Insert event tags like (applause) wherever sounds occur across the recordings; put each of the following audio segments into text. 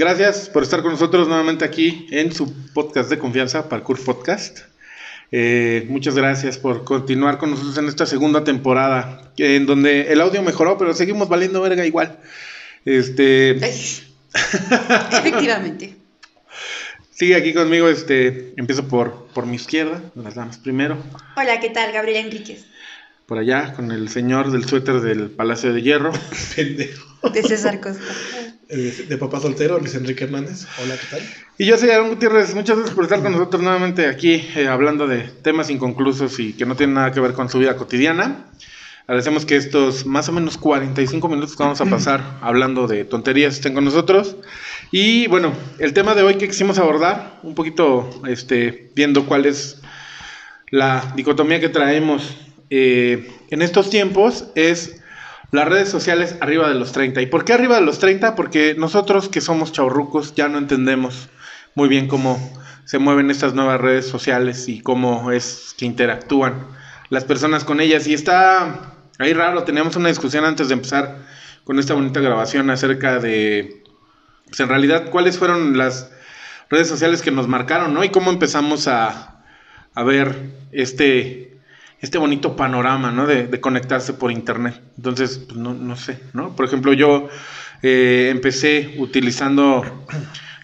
Gracias por estar con nosotros nuevamente aquí en su podcast de confianza, Parkour Podcast. Eh, muchas gracias por continuar con nosotros en esta segunda temporada, en donde el audio mejoró, pero seguimos valiendo verga igual. Este. (laughs) Efectivamente. Sigue aquí conmigo, este, empiezo por, por mi izquierda, las damas primero. Hola, ¿qué tal? Gabriela Enríquez. Por allá, con el señor del suéter del Palacio de Hierro. (laughs) Pendejo. De César Costa. De papá soltero, Luis Enrique Hernández. Hola, ¿qué tal? Y yo soy Aaron Gutiérrez, muchas gracias por estar con nosotros nuevamente aquí, eh, hablando de temas inconclusos y que no tienen nada que ver con su vida cotidiana. Agradecemos que estos más o menos 45 minutos que vamos a pasar hablando de tonterías estén con nosotros. Y bueno, el tema de hoy que quisimos abordar, un poquito este, viendo cuál es la dicotomía que traemos eh, en estos tiempos, es las redes sociales arriba de los 30. ¿Y por qué arriba de los 30? Porque nosotros que somos chavorrucos ya no entendemos muy bien cómo se mueven estas nuevas redes sociales y cómo es que interactúan las personas con ellas. Y está ahí raro, teníamos una discusión antes de empezar con esta bonita grabación acerca de, pues en realidad, cuáles fueron las redes sociales que nos marcaron, ¿no? Y cómo empezamos a, a ver este, este bonito panorama, ¿no? De, de conectarse por internet. Entonces, pues no, no sé, ¿no? Por ejemplo, yo eh, empecé utilizando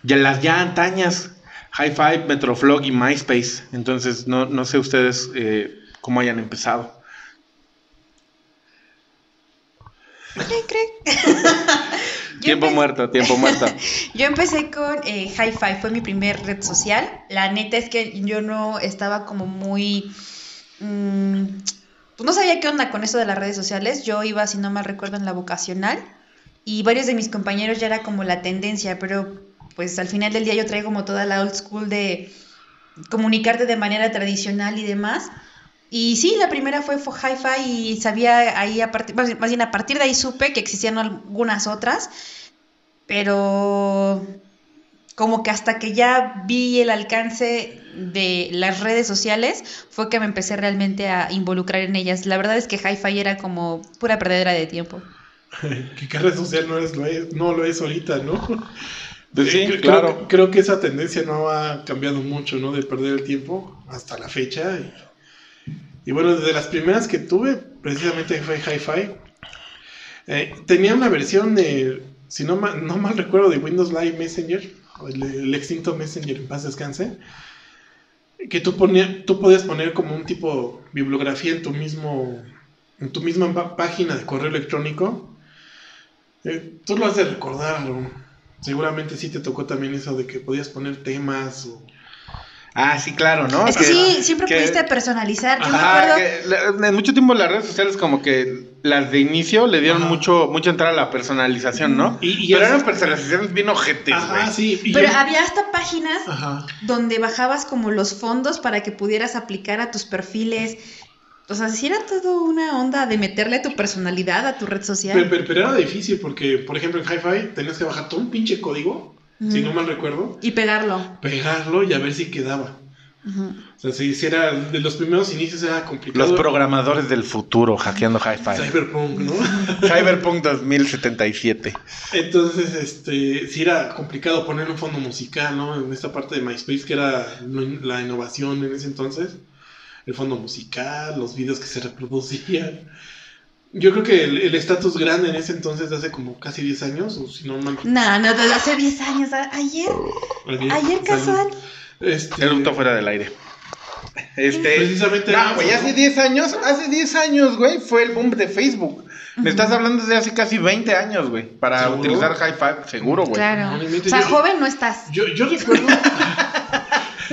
ya las ya antañas High Five, Metroflog y MySpace. Entonces, no, no sé ustedes eh, cómo hayan empezado. (laughs) Yo Tiempo muerto, tiempo muerto. (laughs) Yo empecé con eh, Hi-Fi, fue mi primer red social. La neta es que yo no estaba como muy... mm, pues no sabía qué onda con eso de las redes sociales. Yo iba, si no mal recuerdo, en la vocacional. Y varios de mis compañeros ya era como la tendencia, pero pues al final del día yo traigo como toda la old school de comunicarte de manera tradicional y demás. Y sí, la primera fue, Hi-Fi y sabía ahí, a partir, más bien a partir de ahí supe que existían algunas otras, pero como que hasta que ya vi el alcance de las redes sociales fue que me empecé realmente a involucrar en ellas. La verdad es que Hi-Fi era como pura perdedera de tiempo. que (laughs) qué red social no, es, lo es, no lo es ahorita, ¿no? Pues sí, Eh, creo, claro. Creo que esa tendencia no ha cambiado mucho, ¿no? De perder el tiempo hasta la fecha. Y, y bueno, desde las primeras que tuve, precisamente fue Hi-Fi. eh, tenía una versión de, si no, ma- no mal recuerdo, de Windows Live Messenger, el, extinto Messenger en paz descanse, que tú, ponía, tú podías poner como un tipo bibliografía en tu mismo en tu misma página de correo electrónico. Eh, tú lo has de recordar, seguramente sí te tocó también eso de que podías poner temas o... Ah, sí, claro, ¿no? es que, sí, siempre que- pudiste personalizar. Yo me Ajá, acuerdo... que la- en mucho tiempo las redes sociales como que las de inicio le dieron Ajá. mucho mucha entrada a la personalización, ¿no? Y- y Pero eso- eran personalizaciones bien ojetes, Ajá, güey. sí. y Pero yo- había hasta páginas Ajá. donde bajabas como los fondos para que pudieras aplicar a tus perfiles. O sea, si era todo una onda de meterle tu personalidad a tu red social. Pero, pero- pero era difícil porque, por ejemplo, en Hi-Fi tenías que bajar todo un pinche código, si no mal recuerdo, Y pegarlo. pegarlo y a ver si quedaba. O sea, si, si era de los primeros inicios era complicado. Los programadores del futuro hackeando Hi-Fi. Cyberpunk, ¿no? (laughs) Cyberpunk 2077. Entonces, este, sí era complicado poner un fondo musical, ¿no? En esta parte de MySpace, que era la innovación en ese entonces. El fondo musical, los videos que se reproducían. Yo creo que el estatus grande en ese entonces, de hace como casi 10 años, o si no mal... No, no, desde hace 10 años. a- Ayer, ayer casual. Este, Eructo fuera del aire. Este. Precisamente No, güey, hace ¿no? 10 años, hace 10 años, güey, fue el boom de Facebook. Me estás hablando desde hace casi 20 años, güey, para ¿Seguro? utilizar Hi-Fi, seguro, güey. Claro. No, O sea, yo- joven no estás. Yo, yo recuerdo.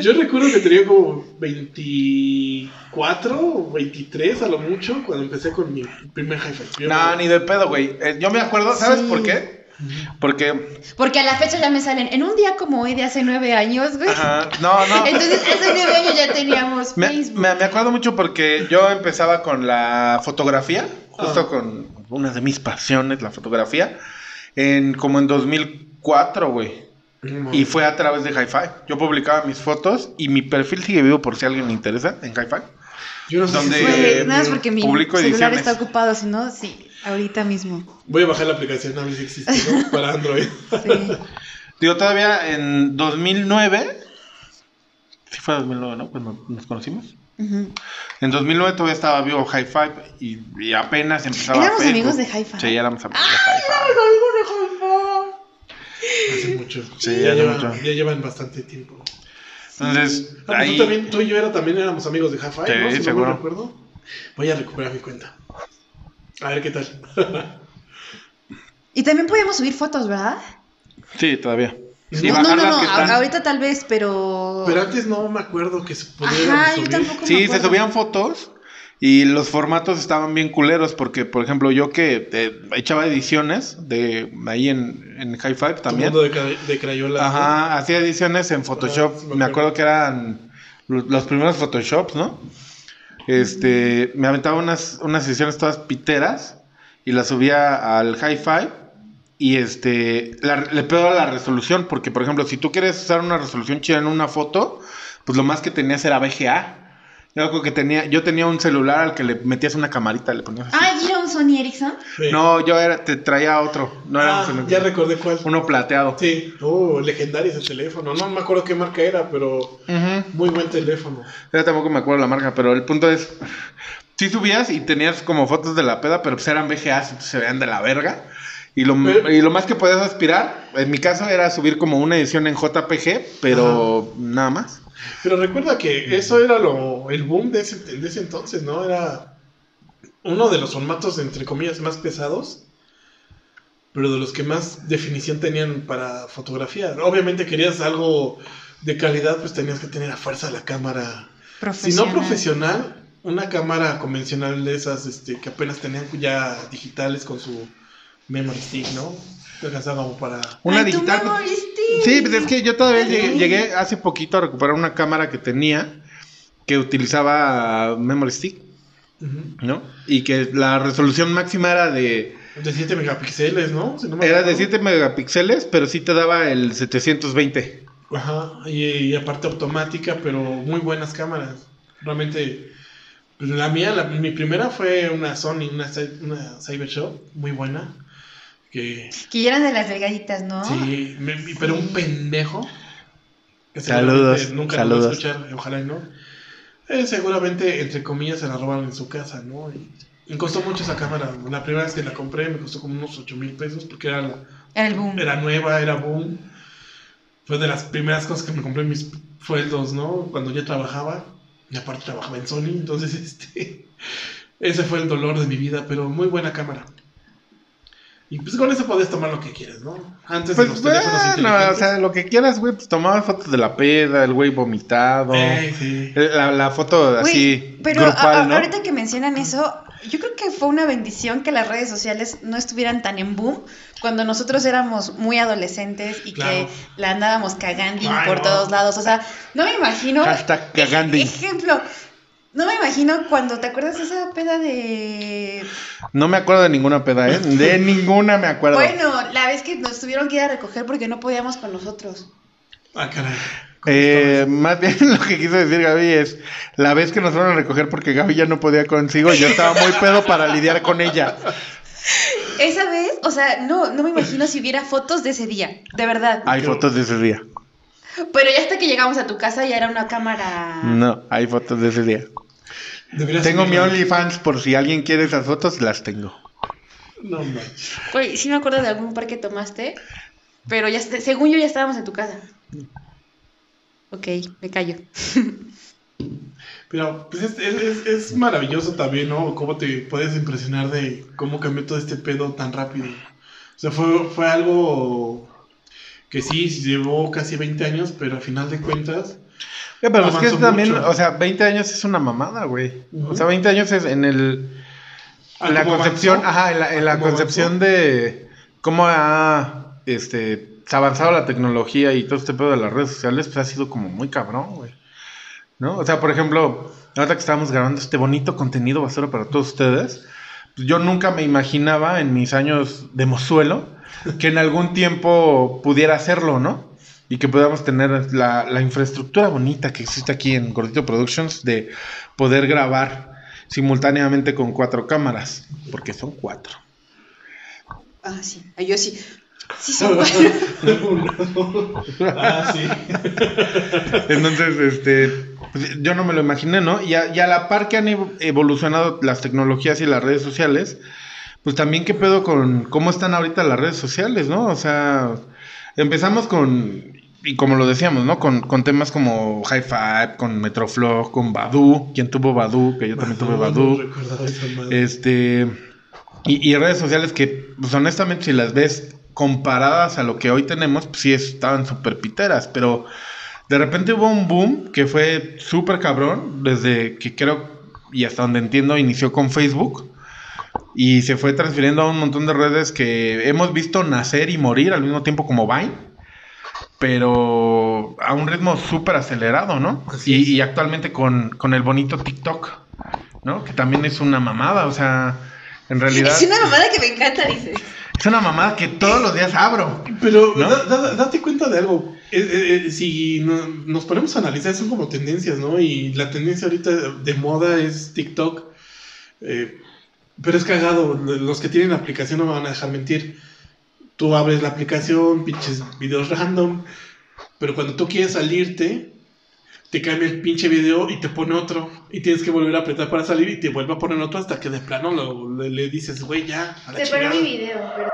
Yo recuerdo que tenía como 24 o 23 a lo mucho cuando empecé con mi primer hi-fi. Yo No, ni de pedo, güey. Eh, yo me acuerdo, ¿sabes Sí. por qué? Porque, Porque a la fecha ya me salen en un día como hoy de hace 9 años, güey. ajá, no, no. Entonces, hace 9 años ya teníamos Me, Facebook. me- me acuerdo mucho porque yo empezaba con la fotografía, justo Ah. con una de mis pasiones, la fotografía, en como en 2004, güey. Y fue a través de Hi-Fi. Yo publicaba mis fotos y mi perfil sigue vivo por si alguien le interesa en Hi-Fi. Yo no sé Donde- si Eh, nada más porque mi publico celular ediciones. está ocupado, si no, sí, ahorita mismo. Voy a bajar la aplicación a ver si existe, ¿no? (laughs) Para Android. Sí. Digo, todavía en 2009. Sí, fue 2009, ¿no? Cuando nos conocimos. Ujú. En 2009 todavía estaba vivo High Five y, y apenas empezaba ¿Éramos Facebook. amigos de Hi-Fi? Sí, éramos amigos de High Five. Hace mucho. Sí, ya, hace llevan, mucho. ya llevan bastante tiempo. Entonces, Ah, pues ahí. tú, también, tú y yo era, también éramos amigos de Half-Life, Sí, ¿no? Si no seguro. me recuerdo. Voy a recuperar mi cuenta. A ver qué tal. Y también podíamos subir fotos, ¿verdad? Sí, todavía. No, no, no, no, ahorita tal vez, pero... Pero antes no me acuerdo que se pudiera Ajá, yo subir. tampoco me Sí, se subían fotos y los formatos estaban bien culeros porque, por ejemplo, yo que eh, echaba ediciones de ahí en, en High Five también. mundo de, de crayolas. Ajá, hacía ediciones en Photoshop. Ah, sí me me acuerdo. que eran lo- los primeros Photoshops, ¿no? Este, me aventaba unas, unas ediciones todas piteras y las subía al Hi-Fi y este, la- le pedo a la resolución porque, por ejemplo, si tú quieres usar una resolución chida en una foto, pues lo más que tenías era VGA. Yo creo que tenía, yo tenía un celular al que le metías una camarita, le ponías así. Ah, ¿y era un Sony Ericsson? Sí. No, yo era, te traía otro, no era Ah, un celular. ya recordé cuál. uno plateado. Sí, oh, legendario ese teléfono. No me acuerdo qué marca era, pero Ujú. muy buen teléfono. Ya tampoco me acuerdo la marca, pero el punto es. Sí subías y tenías como fotos de la peda, pero pues eran VGAs, entonces se veían de la verga. Y lo, Pero- y lo más que podías aspirar, en mi caso, era subir como una edición en JPG, pero nada más. Pero recuerda que eso era lo, el boom de ese, de ese entonces, ¿no? Era uno de los formatos, entre comillas, más pesados, pero de los que más definición tenían para fotografía. Obviamente querías algo de calidad, pues tenías que tener a fuerza la cámara. Si no profesional, una cámara convencional de esas este, que apenas tenían ya digitales con su memory stick, ¿no? Para... Una Ay, tu digital. memory stick. Sí, pues es que yo todavía llegué, llegué hace poquito a recuperar una cámara que tenía que utilizaba Memory Stick. ¿no? Y que la resolución máxima era de. De 7 megapíxeles, ¿no? Si no me Era de acuerdo. 7 megapíxeles, pero sí te daba el 720. Ajá, y, y aparte automática, pero muy buenas cámaras. Realmente, pues, la mía, la- mi primera fue una Sony, una, una Cybershot, muy buena. Que Que ya eran de las delgaditas, ¿no? sí, me- pero un pendejo. que Saludos, seguramente Nunca lo va a saludos. escuchar, ojalá y no. Eh, seguramente, entre comillas, se la robaron en su casa, ¿no? Y, me costó mucho esa cámara. La primera vez que la compré me costó como unos 8 mil pesos porque era la, el boom. era nueva, era boom. Fue de las primeras cosas que me compré en mis sueldos, ¿no? Cuando yo trabajaba. Y aparte trabajaba en Sony, entonces (laughs) este. Ese fue el dolor de mi vida, pero muy buena cámara. Y pues con eso podías tomar lo que quieras, ¿no? Antes de Pues los teléfonos bueno, o sea, lo que quieras, güey, pues tomabas fotos de la peda, el güey vomitado. Ey, sí. La, la foto así pero grupal, a- a- ¿no? ahorita que mencionan eso, yo creo que fue una bendición que las redes sociales no estuvieran tan en boom cuando nosotros éramos muy adolescentes y Claro. que la andábamos cagando por no. todos lados. O sea, no me imagino. Hashtag cagandi. Ejemplo, no me imagino cuando te acuerdas de esa peda de. No me acuerdo de ninguna peda, ¿eh? De (laughs) ninguna me acuerdo. Bueno, la vez que nos tuvieron que ir a recoger porque no podíamos con nosotros. Ah, caray. Eh, más bien (laughs) lo que quiso decir Gaby es la vez que nos fueron a recoger porque Gaby ya no podía consigo y yo estaba muy pedo para lidiar con ella. (laughs) Esa vez, o sea, no, no me imagino si hubiera fotos de ese día, de verdad. Hay fotos de ese día. Pero ya hasta que llegamos a tu casa ya era una cámara. No, hay fotos de ese día. Deberías Tengo mi. OnlyFans por si alguien quiere esas fotos, las tengo. No manches. Güey, sí me acuerdo de algún par que tomaste, pero ya, según yo ya estábamos en tu casa. Ok, me callo. Pero pues es, es- es- es maravilloso también, ¿no? Cómo te puedes impresionar de cómo cambió todo este pedo tan rápido. O sea, fue, fue algo que sí, llevó casi 20 años, pero al final de cuentas... Eh, pero es que es también, mucho. o sea, 20 años es una mamada, güey. O sea, 20 años es en el... ah, la ¿cómo concepción, avanzó? ajá, en la, en la ¿Cómo concepción de cómo ha este, avanzado la tecnología y todo este pedo de las redes sociales, pues ha sido como muy cabrón, güey. ¿No? O sea, por ejemplo, ahora que estábamos grabando este bonito contenido basura para todos ustedes, pues yo nunca me imaginaba en mis años de mozuelo que en algún tiempo pudiera hacerlo, ¿no? Y que podamos tener la, la infraestructura bonita que existe aquí en Gordito Productions de poder grabar simultáneamente con cuatro cámaras, porque son cuatro. Ah, sí. Ah, Yo sí. Sí, son (laughs) buenos. ah, sí. Entonces, este, pues, yo no me lo imaginé, ¿no? Y a, y a la par que han evo- evolucionado las tecnologías y las redes sociales, pues también qué pedo con cómo están ahorita las redes sociales, ¿no? O sea, empezamos con, y como lo decíamos, ¿no? Con, con temas como High Five, con Metroflog, con Badu, quien tuvo Badu, que yo también tuve Badu. no. Este. Y, y redes sociales que, pues honestamente, si las ves comparadas a lo que hoy tenemos, pues sí estaban súper piteras. Pero de repente hubo un boom que fue súper cabrón. Desde que creo, y hasta donde entiendo, inició con Facebook. Y se fue transfiriendo a un montón de redes que hemos visto nacer y morir al mismo tiempo como Vine. Pero a un ritmo súper acelerado, ¿no? Y, actualmente con, con el bonito TikTok, ¿no? Que también es una mamada, o sea, en realidad Es una mamada que me encanta, dice. es una mamada que todos los días abro. Pero ¿No? da- da- date cuenta de algo. Eh, eh, eh, si no- nos ponemos a analizar, son como tendencias, ¿no? Y la tendencia ahorita de moda es TikTok. Eh, pero es cagado. Los que tienen la aplicación no me van a dejar mentir. Tú abres la aplicación, pinches videos random. Pero cuando tú quieres salirte, te cambia el pinche video y te pone otro. Y tienes que volver a apretar para salir y te vuelve a poner otro hasta que de plano lo- le, le dices, güey, ya. A la Te perdí chingada". mi video, pero...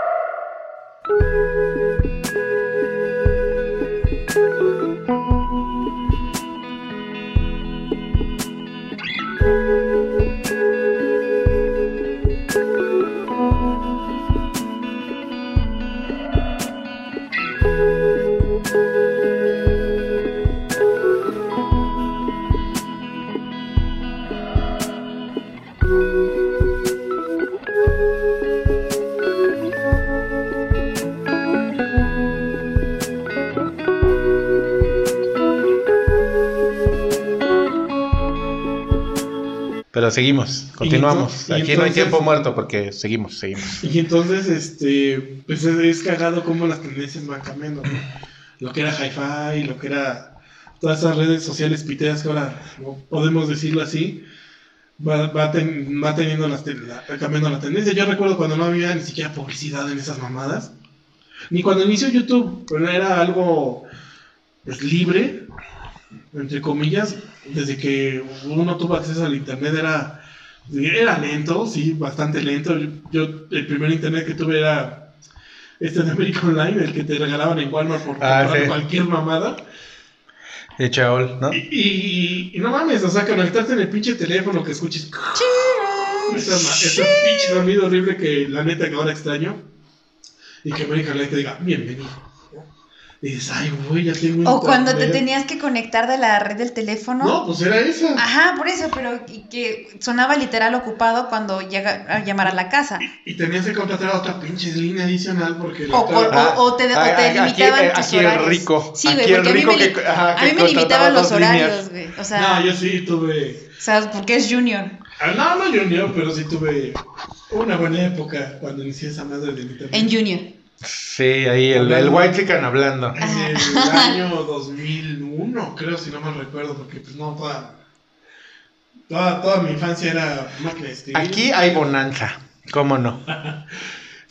Pero seguimos, continuamos. Y ento- y Aquí no hay tiempo muerto porque seguimos, seguimos. Y entonces, este, pues es, es cagado cómo las tendencias van cambiando, ¿no? Lo que era hi-fi, lo que era todas esas redes sociales piteras que ahora, podemos decirlo así, va, va, ten- va teniendo las la- cambiando la tendencia. Yo recuerdo cuando no había ni siquiera publicidad en esas mamadas, ni cuando inició YouTube, pero era algo pues, libre, entre comillas, desde que uno tuvo acceso al internet era era lento, sí, bastante lento. Yo, yo- el primer internet que tuve era este de American Online, el que te regalaban en Walmart por Ah, comprar sí. cualquier mamada. De Chaol, ¿no? Y, y- y no mames, o sea, conectarte en el pinche teléfono que escuches ese pinche sonido horrible que la neta que ahora extraño. Y que American Online te diga, bienvenido. Y dices, ay, güey, ya tengo O cuando te internet". tenías que conectar de la red del teléfono. No, pues era esa. Ajá, por eso, pero y que sonaba literal ocupado cuando llega a llamar a la casa. Y tenías que contratar otra pinche línea adicional porque la O, otra- o- o- o te, o te Ah, aquí- limitaban eh, tus aquí el horarios. rico, Sí, aquí güey, porque a mí me, li- que- ajá, a que mí me contrataba limitaban los horarios, güey. O sea, No, yo sí tuve. o sea, porque es Junior. Ah, no, no Junior, pero sí tuve una buena época cuando inicié esa madre de internet. En Junior. Sí, ahí el, el White Chicken hablando. En el (laughs) año 2001, creo, si no mal recuerdo, porque pues no, toda, toda, toda mi infancia era máquina de escribir. Aquí hay bonanza, ¿cómo no? (laughs)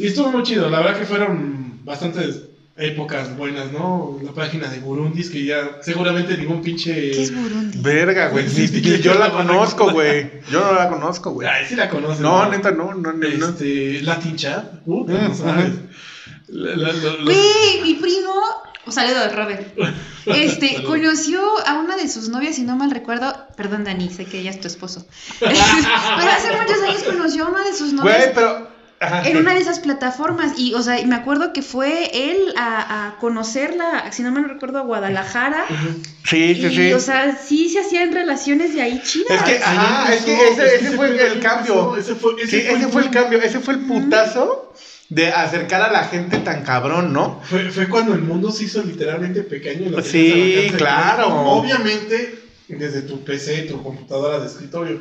Y estuvo muy chido, la verdad que fueron bastantes épocas buenas, ¿no? La página de Burundis, que ya seguramente ningún pinche... ¿Qué es Burundi? Verga, güey. ni (laughs) yo la conozco, güey. Yo no la conozco, güey. Ay, sí la conoces. No, neta, no, no, no. Este, Latin Chat, Mm, no sabes. Ajá. La- la- la- los- Güey, mi primo, un saludo de Robert. Este, conoció a una de sus novias, si no mal recuerdo. Perdón, Dani, sé que ella es tu esposo. (laughs) Pero hace muchos años conoció a una de sus novias. Güey, pero. Ajá, En una de esas plataformas, y o sea, y me acuerdo que fue él a, a conocerla, si no me recuerdo, a Guadalajara. Sí, sí, y, sí. o sea, sí se hacían relaciones de ahí chidas. Es que, ajá, es que ese, ese fue el cambio. ese fue- ese Sí, fue ese el fue el punto. cambio, ese fue el putazo de acercar a la gente tan cabrón, ¿no? Fue, fue cuando el mundo se hizo literalmente pequeño. y Sí, claro. Obviamente, desde tu PC, tu computadora de escritorio.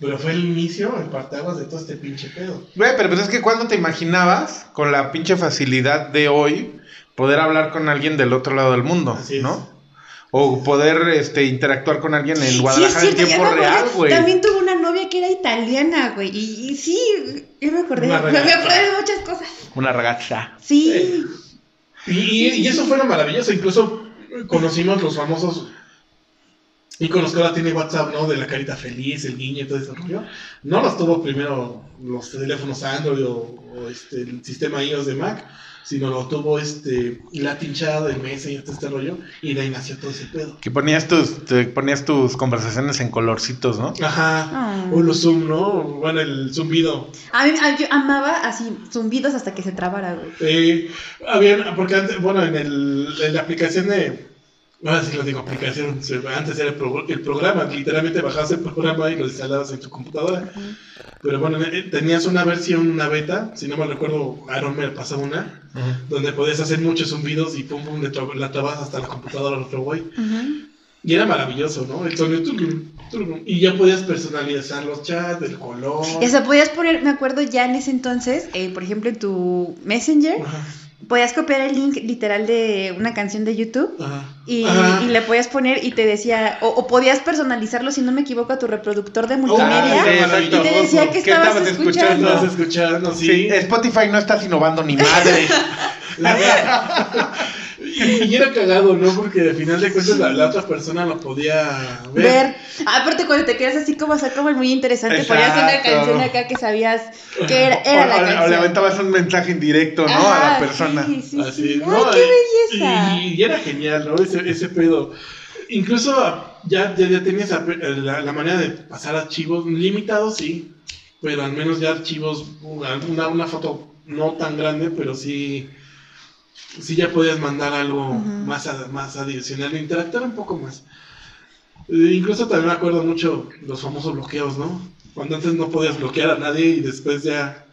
Pero fue el inicio, el parteaguas de todo este pinche pedo. Güey, pero pues es que cuando te imaginabas con la pinche facilidad de hoy poder hablar con alguien del otro lado del mundo, Así es. O poder este, interactuar con alguien en Sí, Guadalajara en tiempo real, güey. También tuve una novia que era italiana, güey. Y, y sí, yo me acordé. Me, acordé de muchas cosas. Una ragazza. Sí. Y, y- y eso fue lo maravilloso. Incluso conocimos los famosos iconos que ahora tiene WhatsApp, ¿no? De la carita feliz, el guiño y todo ese rollo. No los tuvo primero los teléfonos Android o, o, este, el sistema iOS de Mac, sino lo tuvo este Latin Chat, el Messenger y todo este rollo. Y de ahí nació todo ese pedo. Que ponías tus, te ponías tus conversaciones en colorcitos, ¿no? Ajá. Ah. O los Zoom, ¿no? Bueno, el zumbido. A mí, a- yo amaba así zumbidos hasta que se trabara, güey. Eh, había, porque antes, bueno, en, el, en la aplicación de. Ahora sí lo digo, aplicación. Antes era el, pro- el programa, literalmente bajabas el programa y lo instalabas en tu computadora. Pero bueno, eh, tenías una versión, una beta, si no me recuerdo, Aaron me pasó una, donde podías hacer muchos zumbidos y pum pum, le tra- la trabas hasta la computadora del otro güey. Y era maravilloso, ¿no? El sonido. y ya podías personalizar los chats, el color. Y hasta podías poner, me acuerdo ya en ese entonces, eh, por ejemplo, en tu Messenger, Ajá, podías copiar el link literal de una canción de YouTube ajá. y, Ajá. y le podías poner y te decía, o, o podías personalizarlo, si no me equivoco, a tu reproductor de multimedia. Ah, sí, y te decía que ¿Qué estabas, estabas escuchando. Estabas escuchando, sí. Sí, Spotify no estás innovando ni madre. (laughs) La- (laughs) (laughs) y, era cagado, ¿no? Porque al final de cuentas la, la otra persona lo podía ver. Ver. Aparte, cuando te quedas así como, como muy interesante, ponías una canción acá que sabías que era, era o, la o- o canción. le aventabas un mensaje indirecto, ¿no? a la persona. Sí, sí, Así, sí. ¿no? ¡Ay, qué belleza! Y, y era genial, ¿no? Ese, ese pedo. Incluso ya, ya, ya tenías la, la- la manera de pasar archivos limitados, sí. Pero al menos ya archivos, una, una foto no tan grande, pero sí. Sí ya podías mandar algo más, a- más adicional, interactuar un poco más. Eh, incluso también me acuerdo mucho los famosos bloqueos, ¿no? Cuando antes no podías bloquear a nadie y después ya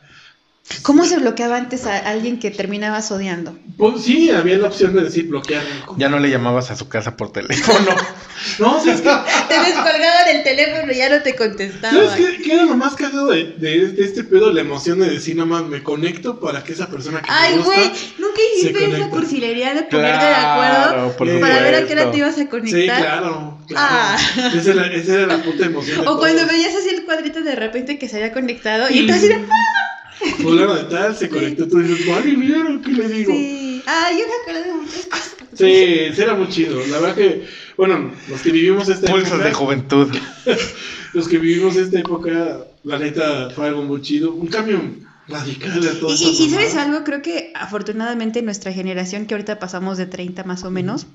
¿Cómo se bloqueaba antes a alguien que terminabas odiando? Pues sí, había la opción de decir bloquear. Ya no le llamabas a su casa por teléfono. (laughs) No, ¿sabes qué? Te descolgaban el teléfono y ya no te contestaban. ¿Sabes qué, qué era lo más cagado de, de, de este pedo? La emoción de decir, nomás me conecto para que esa persona que Ay, güey, nunca hiciste esa cursilería de ponerte de acuerdo por para ver a qué hora te ibas a Sí, conectar. claro, claro. Ah. Esa, era, esa era la puta emoción de O cuando veías así el cuadrito de repente que se había conectado y entonces era, Fulano de tal, se conectó, tú dices, vale, mira, ¿qué le digo? sí. Ay, yo me acuerdo de muchas cosas. Sí, sí era muy chido. La verdad que, bueno, los que vivimos esta Pulsos época, de juventud. (laughs) los que vivimos esta época, la neta fue algo muy chido. Un cambio radical de todo Y, y- y sabes algo, creo que afortunadamente nuestra generación, que ahorita pasamos de 30 más o menos,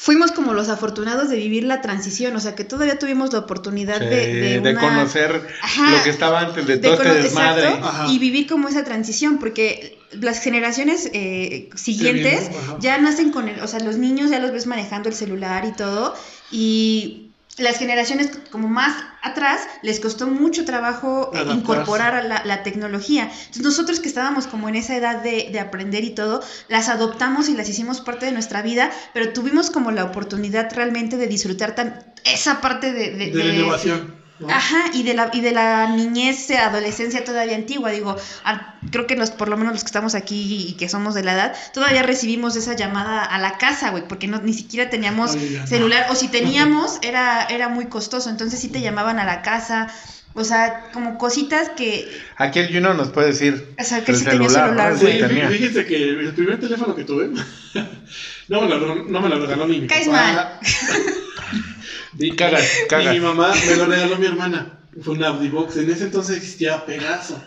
fuimos como los afortunados de vivir la transición, o sea que todavía tuvimos la oportunidad Sí, de, de, conocer Ajá. lo que estaba antes de de todo este desmadre. y vivir como esa transición, porque las generaciones eh, siguientes ya nacen con el, o sea, los niños ya los ves manejando el celular y todo, y las generaciones como más atrás les costó mucho trabajo eh, incorporar a la, la tecnología. Entonces nosotros que estábamos como en esa edad de, de aprender y todo, las adoptamos y las hicimos parte de nuestra vida, pero tuvimos como la oportunidad realmente de disfrutar tan, esa parte de, de- de la innovación. ¿No? Ajá, y de la, y de la niñez, eh, adolescencia todavía antigua, digo, a- creo que los, por lo menos los que estamos aquí y que somos de la edad, todavía recibimos esa llamada a la casa, güey, porque no, ni siquiera teníamos Ay, ya no. celular, o si (laughs) teníamos, era, era muy costoso, entonces sí te llamaban a la casa, o sea, como cositas que, Aquí el Juno nos puede decir. o sea, que el sí tenía celular, ¿no? Sí, güey. Sí, tenía. fíjense que el primer teléfono que tuve (laughs) no me lo, no me lo regaló ni mi Caes papá. (laughs) Ni, Cagas, ni cagas. mi mamá, me lo regaló mi hermana. Fue un Audibox. En ese entonces existía Pegaso.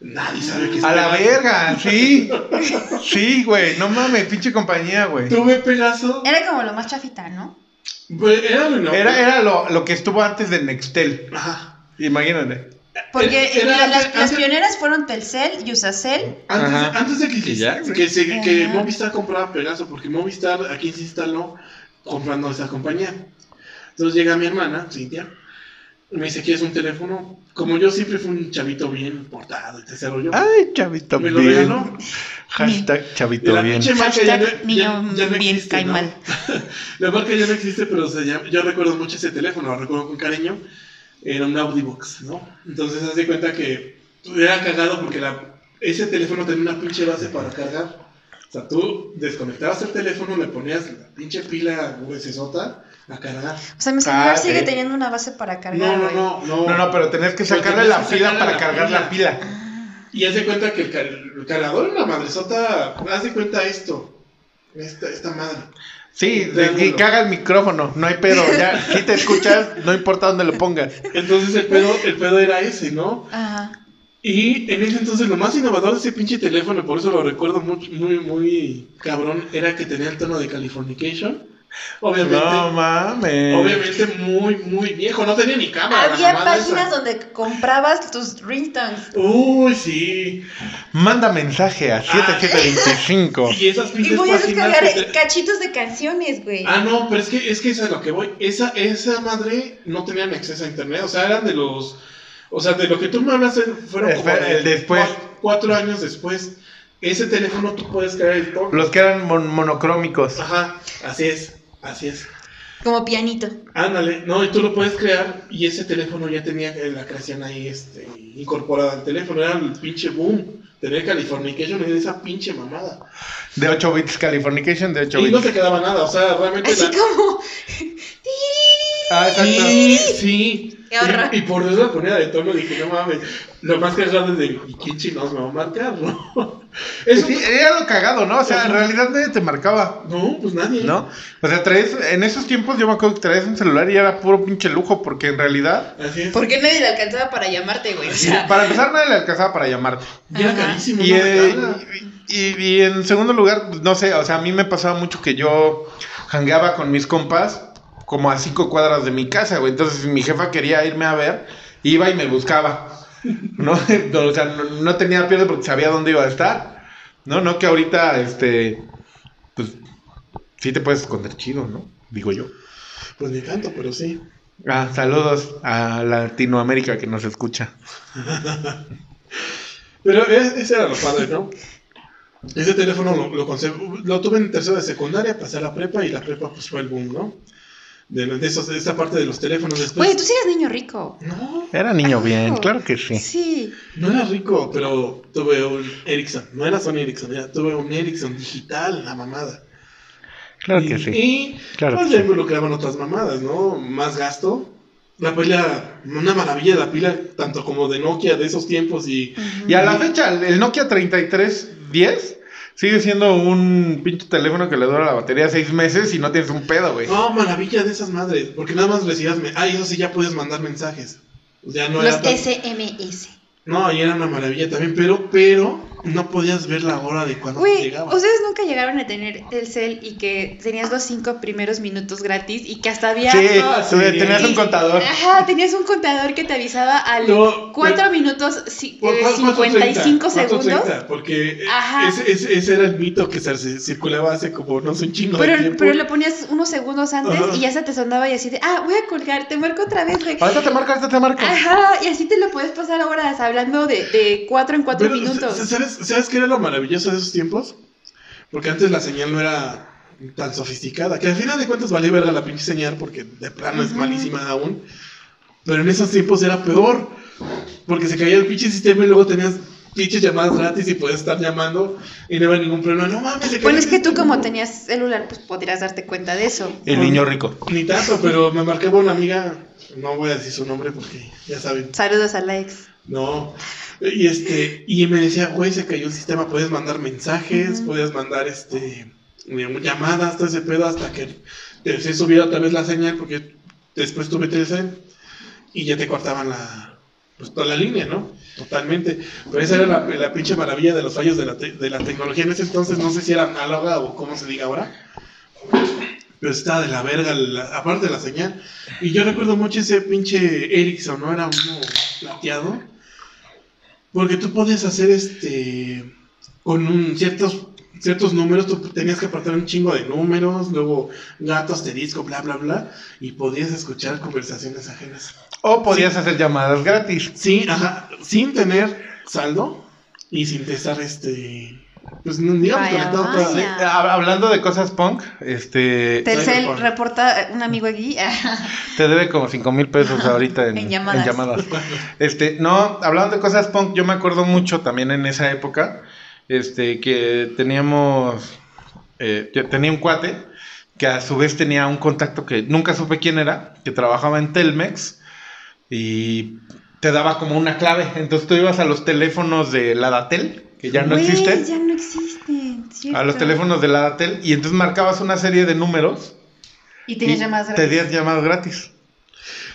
Nadie sabe qué es A la Pegaso. verga, sí. Sí, güey. No mames, pinche compañía, güey. Tuve Pegaso. Era como lo más chafita, ¿no? Pues era lo no. Era, era lo, lo que estuvo antes de Nextel. Ajá. Imagínate. Porque Era- la- las, antes- las pioneras fueron Telcel y Usacel. Antes, antes de que, Y ya, que, se- que. Movistar compraba Pegaso, porque Movistar aquí se instaló comprando esa compañía. Entonces llega mi hermana, Cintia, y me dice, ¿quieres un teléfono? Como yo siempre fui un chavito bien portado y te rollo. Ay, chavito me lo bien. regaló. Hashtag chavito la bien. Hashtag ya- niño ya no bien existe, ¿no? mal. (laughs) La marca ya no existe, pero se llama- yo recuerdo mucho ese teléfono, lo recuerdo con cariño. Era un Audibox, ¿no? Entonces, haz de cuenta que era cagado porque la, ese teléfono tenía una pinche base para cargar. O sea, tú desconectabas el teléfono, le ponías la pinche pila USSota a cargar. O sea, mi celular Ah, sigue teniendo una base para cargar. No, no, no, no. No, no, pero tenés que sacarle tenías la que pila sacarle para la cargar pila. la pila. Y haz de cuenta que el, car- el cargador en la madresota, haz de cuenta esto. Esta, esta madre. Sí, de que caga el micrófono, no hay pedo, ya, (laughs) si te escuchas, no importa dónde lo pongas. Entonces el pedo, el pedo era ese, ¿no? Ajá. Y en ese entonces lo más innovador de ese pinche teléfono, por eso lo recuerdo muy, muy, muy cabrón, era que tenía el tono de Californication. Obviamente, No mames. obviamente muy, muy viejo, no tenía ni cámara. Había páginas esa. donde comprabas tus ringtones. Uy, sí. Manda mensaje a 7725. Y esas Y pinches voy a descargar te- cachitos de canciones, güey. Ah, no, pero es que es que eso es a lo que voy. Esa, esa madre no tenían acceso a internet, o sea, eran de los. O sea, de lo que tú me hablas fueron como Espera, de el después. cua- Cuatro años después. Ese teléfono tú puedes crear el tono. Los que eran mon- monocrómicos. Ajá, así es, así es. Como pianito. Ándale, no, y tú lo puedes crear y ese teléfono ya tenía eh, la creación ahí este, incorporada al teléfono, era el pinche boom. Tener Californication en esa pinche mamada. De 8 bits, Californication de 8 Y no bits. te quedaba nada, o sea, realmente Así la- como. (laughs) Ah, exacto. Sí, sí. Qué horror. Y, y por eso la ponía de tono dije, no mames, lo más cagado es de, ¿y quién chingados me va a marcar, no? (laughs) Eso, Sí, era lo cagado, ¿no? O sea, en realidad nadie te marcaba, no, pues nadie. ¿no? O sea, traes, en esos tiempos yo me acuerdo que traes un celular y era puro pinche lujo, porque en realidad, Así es. ¿Por qué nadie le alcanzaba para llamarte, güey? O sea, para empezar, nadie le alcanzaba para llamarte. Y era carísimo. Y, ¿no? eh, y, y en segundo lugar, pues, no sé, o sea, a mí me pasaba mucho que yo jangueaba con mis compas como a cinco cuadras de mi casa, güey. Entonces, si mi jefa quería irme a ver, iba y me buscaba. (laughs) ¿No? o sea, no, no tenía pierde porque sabía dónde iba a estar. No, no que ahorita, este, pues, sí te puedes esconder chido, ¿no? Digo yo. Pues ni tanto, pero sí. Ah, saludos a Latinoamérica que nos escucha. (laughs) Pero ese era lo padre, ¿no? Ese teléfono lo, lo, lo tuve en tercero de secundaria, pasé a la prepa y la prepa pues fue el boom, ¿no? De, de, esos, de esa parte de los teléfonos después. Güey, tú sí eres niño rico. No, Era niño bien, Claro. claro que sí. Sí. no era rico, pero tuve un Ericsson. No era Sony Ericsson, era, tuve un Ericsson digital, la mamada. Claro y, que sí. Y Claro pues que ya sí. involucraban otras mamadas, ¿no? Más gasto. La pila, una maravilla la pila, tanto como de Nokia de esos tiempos y... Y a la fecha, el Nokia 3310 sigue siendo un pinche teléfono que le dura la batería seis meses y no tienes un pedo, güey. No, maravilla de esas madres, porque nada más recibías... me- Ah, eso sí, ya puedes mandar mensajes. Ya no Los era tan- SMS. No, y era una maravilla también, pero, pero no podías ver la hora de cuando Güey, llegaba. ¿ustedes nunca llegaron a tener el cel y que tenías los cinco primeros minutos gratis y que hasta había... Sí, tenías un contador. Ajá, tenías un contador que te avisaba al No, 4 pero- minutos ¿Por eh, cuál- cuánto 55 30? ¿Cuánto segundos. 30? Porque Ajá. ese, ese, ese era el mito que se, circulaba hace como no sé un chingo de Pero, tiempo. pero lo ponías unos segundos antes Ajá. y ya se te sonaba y así de, ah, voy a colgar, te marco otra vez, güey. Ahorita te marca, ahorita te marca. Ajá, y así te lo puedes pasar horas hablando de, de cuatro en cuatro Pero, minutos. ¿sabes, ¿Sabes qué era lo maravilloso de esos tiempos? Porque antes la señal no era tan sofisticada, que al final de cuentas valía verga la pinche señal porque de plano es malísima aún. Pero en esos tiempos era peor, porque se caía el pinche sistema y luego tenías pinches llamadas gratis y podías estar llamando y no había ningún problema. No mames, se Bueno, es que tú como tenías celular, pues podrías darte cuenta de eso. El niño rico. Ni tanto, pero me marcaba una amiga, no voy a decir su nombre porque ya saben. Saludos a la ex. No. Y este, y me decía, güey, se cayó el sistema, puedes mandar mensajes, Ujú. puedes mandar este llamadas, todo ese pedo hasta que se subiera otra vez la señal, porque después tuve Telcel y ya te cortaban la pues toda la línea, ¿no? Totalmente. Pero esa era la, la pinche maravilla de los fallos de la, te- de la tecnología en ese entonces, no sé si era análoga o cómo se diga ahora. Pero estaba de la verga, la- aparte de la señal. Y yo recuerdo mucho ese pinche Ericsson, ¿no? Era uno plateado. Porque tú podías hacer este. Con un, ciertos, ciertos números, tú tenías que apartar un chingo de números, luego gato, asterisco, bla, bla, bla. Y podías escuchar conversaciones ajenas. O podías hacer llamadas gratis. Sí, ajá, sin tener saldo y sin estar este. Pues no, digamos Vaya, vaya. Hablando de cosas punk, este Telcel reporta un amigo aquí. (laughs) te debe como cinco mil pesos ahorita en, (laughs) En llamadas. llamadas. Este, no, hablando de cosas punk, yo me acuerdo mucho también en esa época. este, que teníamos, eh, yo tenía un cuate que a su vez tenía un contacto que nunca supe quién era, que trabajaba en Telmex y te daba como una clave. Entonces tú ibas a los teléfonos de la Datel, que ya no existen, Ya no existen. a los teléfonos de la Datel y entonces marcabas una serie de números Y y llamadas te gratis. días llamadas gratis.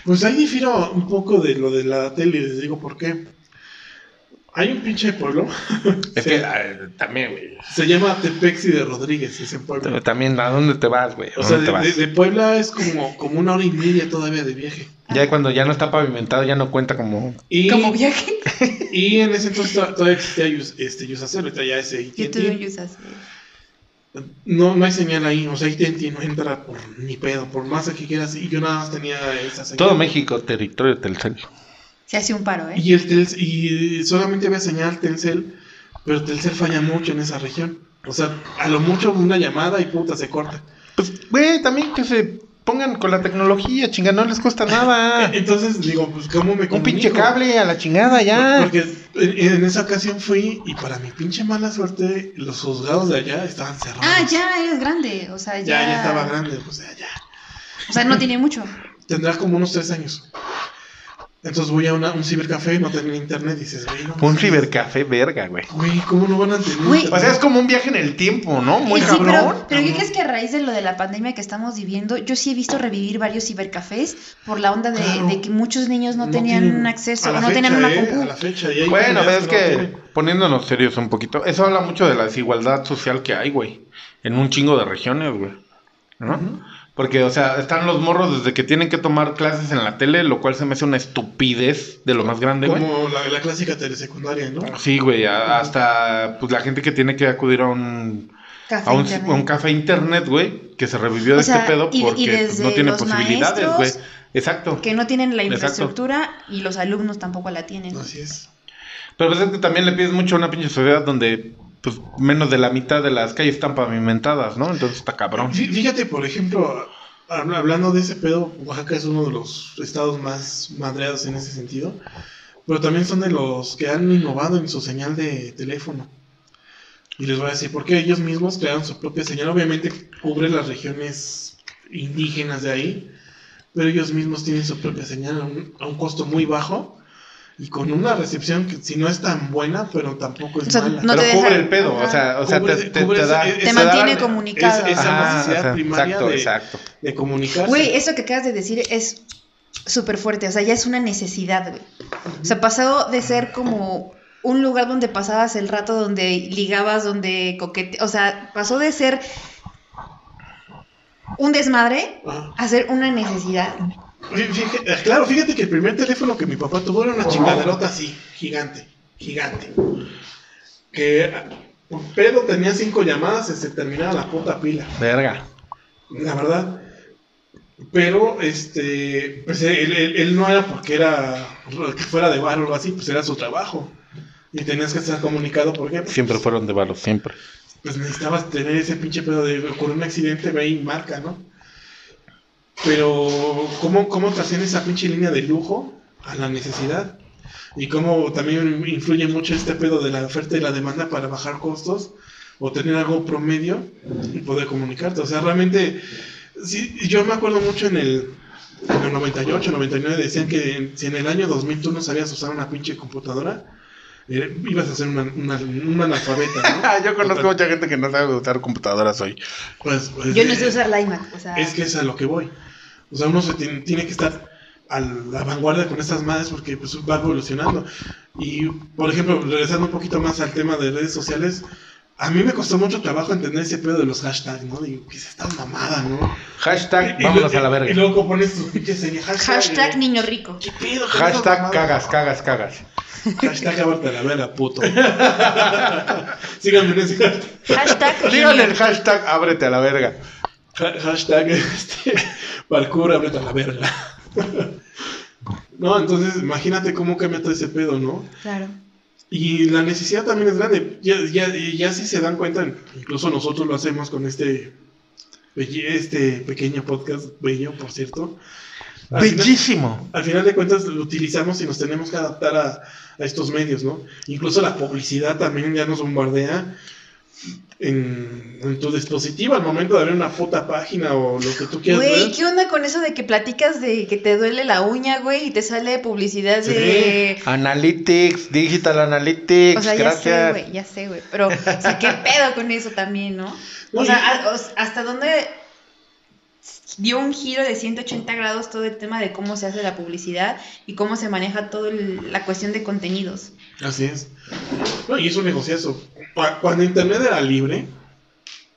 Pues ahí difiero un poco de lo de la tele y les digo por qué. Hay un pinche pueblo. Es se, que ah, también, güey. se llama Tepexi de Rodríguez, ese pueblo. También, ¿a dónde te vas, güey? ¿A O sea, dónde te de, de- vas? de Puebla es como, como una hora y media todavía de viaje. Ya cuando ya no está pavimentado, ya no cuenta como. Y, Como viaje. (laughs) y en ese entonces to- todavía existía Yus- este, Yusacell, ahorita ya ese Yo tuve. No, no hay señal ahí, o sea, AT&T no entra por ni pedo, por más que quieras, y yo nada más tenía esa señal. Todo México, territorio de Telcel. Se hace un paro, ¿eh? Y, el Telcel- y solamente había señal Telcel, pero Telcel falla mucho en esa región. O sea, a lo mucho una llamada y puta se corta. Pues, güey, también que se pongan con la tecnología, chinga, no les cuesta nada. (laughs) Entonces digo, pues ¿cómo me Un comunico? pinche cable a la chingada ya. Porque en, en esa ocasión fui y para mi pinche mala suerte los juzgados de allá estaban cerrados. Ah, ya eres grande. O sea, ya. Ya, ya estaba grande, pues ya, ya. O sea, no tiene mucho. Tendrá como unos tres años. Entonces voy a una- un cibercafé, no tenía internet, y dices, güey, no. Un cibercafé, verga, güey. Güey, ¿cómo no van a tener Güey. O sea, es como un viaje en el tiempo, ¿no? Muy Sí, cabrón. pero, pero ¿qué crees que a raíz de lo de la pandemia que estamos viviendo, yo sí he visto revivir varios cibercafés por la onda de, Claro. de que muchos niños no, No tenían tienen- acceso, no fecha, tenían una eh, compu. a la fecha, y hay Bueno, pero es que tienen. poniéndonos serios un poquito, eso habla mucho de la desigualdad social que hay, güey. En un chingo de regiones, güey. ¿No? Porque, o sea, están los morros desde que tienen que tomar clases en la tele, lo cual se me hace una estupidez de lo más grande, güey. Como la, la clásica telesecundaria, ¿no? Sí, güey, a- hasta pues la gente que tiene que acudir a un, Café a un, internet. un café internet, güey, que se revivió de O sea, este pedo y- y porque pues, no tiene los posibilidades, güey. Exacto. Que no tienen la Exacto. infraestructura y los alumnos tampoco la tienen. Así es. Pero pues es que también le pides mucho a una pinche sociedad donde pues menos de la mitad de las calles están pavimentadas, ¿no? Entonces está cabrón. Fí- Fíjate, por ejemplo, hab- hablando de ese pedo, Oaxaca es uno de los estados más madreados en ese sentido, pero también son de los que han innovado en su señal de teléfono. Y les voy a decir, porque ellos mismos crearon su propia señal, obviamente cubre las regiones indígenas de ahí, pero ellos mismos tienen su propia señal a un, a un costo muy bajo y con una recepción que si no es tan buena, pero tampoco es O sea, mala. no Pero te cubre deja- el pedo, o sea, o sea, Cubre- te, te- cubre te esa- da... esa- Te mantiene comunicado. esa Ajá, necesidad o sea, primaria exacto, de, exacto. de comunicarse. Güey, eso que acabas de decir es súper fuerte, o sea, ya es una necesidad, güey. O sea, pasó de ser como un lugar donde pasabas el rato, donde ligabas, donde coquete, o sea, pasó de ser un desmadre a ser una necesidad. Fíjate- eh, claro, fíjate que el primer teléfono que mi papá tuvo era una chingaderota así, gigante, gigante. Que pedo tenía cinco llamadas y se terminaba la puta pila, Verga. la verdad. Pero, este, pues él, él- él no era porque era que fuera de bar o algo así, pues era su trabajo. Y tenías que estar comunicado porque pues, Siempre fueron de balos, siempre. pues necesitabas tener ese pinche pedo de ocurrir un accidente, ve y marca, ¿no? Pero, ¿cómo, cómo trasciende esa pinche línea de lujo a la necesidad? Y cómo también influye mucho este pedo de la oferta y la demanda para bajar costos o tener algo promedio y poder comunicarte. O sea, realmente, sí, yo me acuerdo mucho en el, en el 98, 99, decían que en- si en el año 2000 tú no sabías usar una pinche computadora, eh, ibas a ser una, una, un analfabeta, ¿no? (laughs) Yo conozco Total. mucha gente que no sabe usar computadoras hoy. Pues, pues, Yo no eh, sé usar la iMac, o sea, Es que es a lo que voy. O sea, uno se tiene, tiene que estar a la vanguardia con estas madres porque pues, va evolucionando. Y, por ejemplo, regresando un poquito más al tema de redes sociales, a mí me costó mucho trabajo entender ese pedo de los hashtags, ¿no? Digo, ¿qué es esta mamada, no? Hashtag, Y- y vámonos a la Y verga. luego pones tu pinche serie, hashtag. hashtag eh, niño rico. ¿Qué pedo con esas Hashtag cagas, cagas, cagas. Hashtag (laughs) ábrete a la verga, puto. (laughs) Síganme en ese hashtag. Hashtag Digan el hashtag ábrete a la verga. Ha- Hashtag este, parkour, ábrete a la verga. No, entonces imagínate cómo cambia todo ese pedo, ¿no? Claro. Y la necesidad también es grande. Ya, ya, ya si se dan cuenta, incluso nosotros lo hacemos con este, este pequeño podcast, bello, por cierto. Al final- Bellísimo. al final de cuentas lo utilizamos y nos tenemos que adaptar a, a estos medios, ¿no? Incluso la publicidad también ya nos bombardea en, en tu dispositivo al momento de abrir una puta página o lo que tú quieras Güey. ¿qué onda con eso de que platicas de que te duele la uña, güey, y te sale publicidad de... Analytics, Digital Analytics, O sea, ya sé, gracias. güey, ya sé, güey. Pero, o sea, ¿qué (laughs) pedo con eso también, no? O sea, y- a- o- ¿hasta dónde dio un giro de 180 grados todo el tema de cómo se hace la publicidad y cómo se maneja toda la cuestión de contenidos? Así es. Y es un negociazo. Cu- Cuando Internet era libre,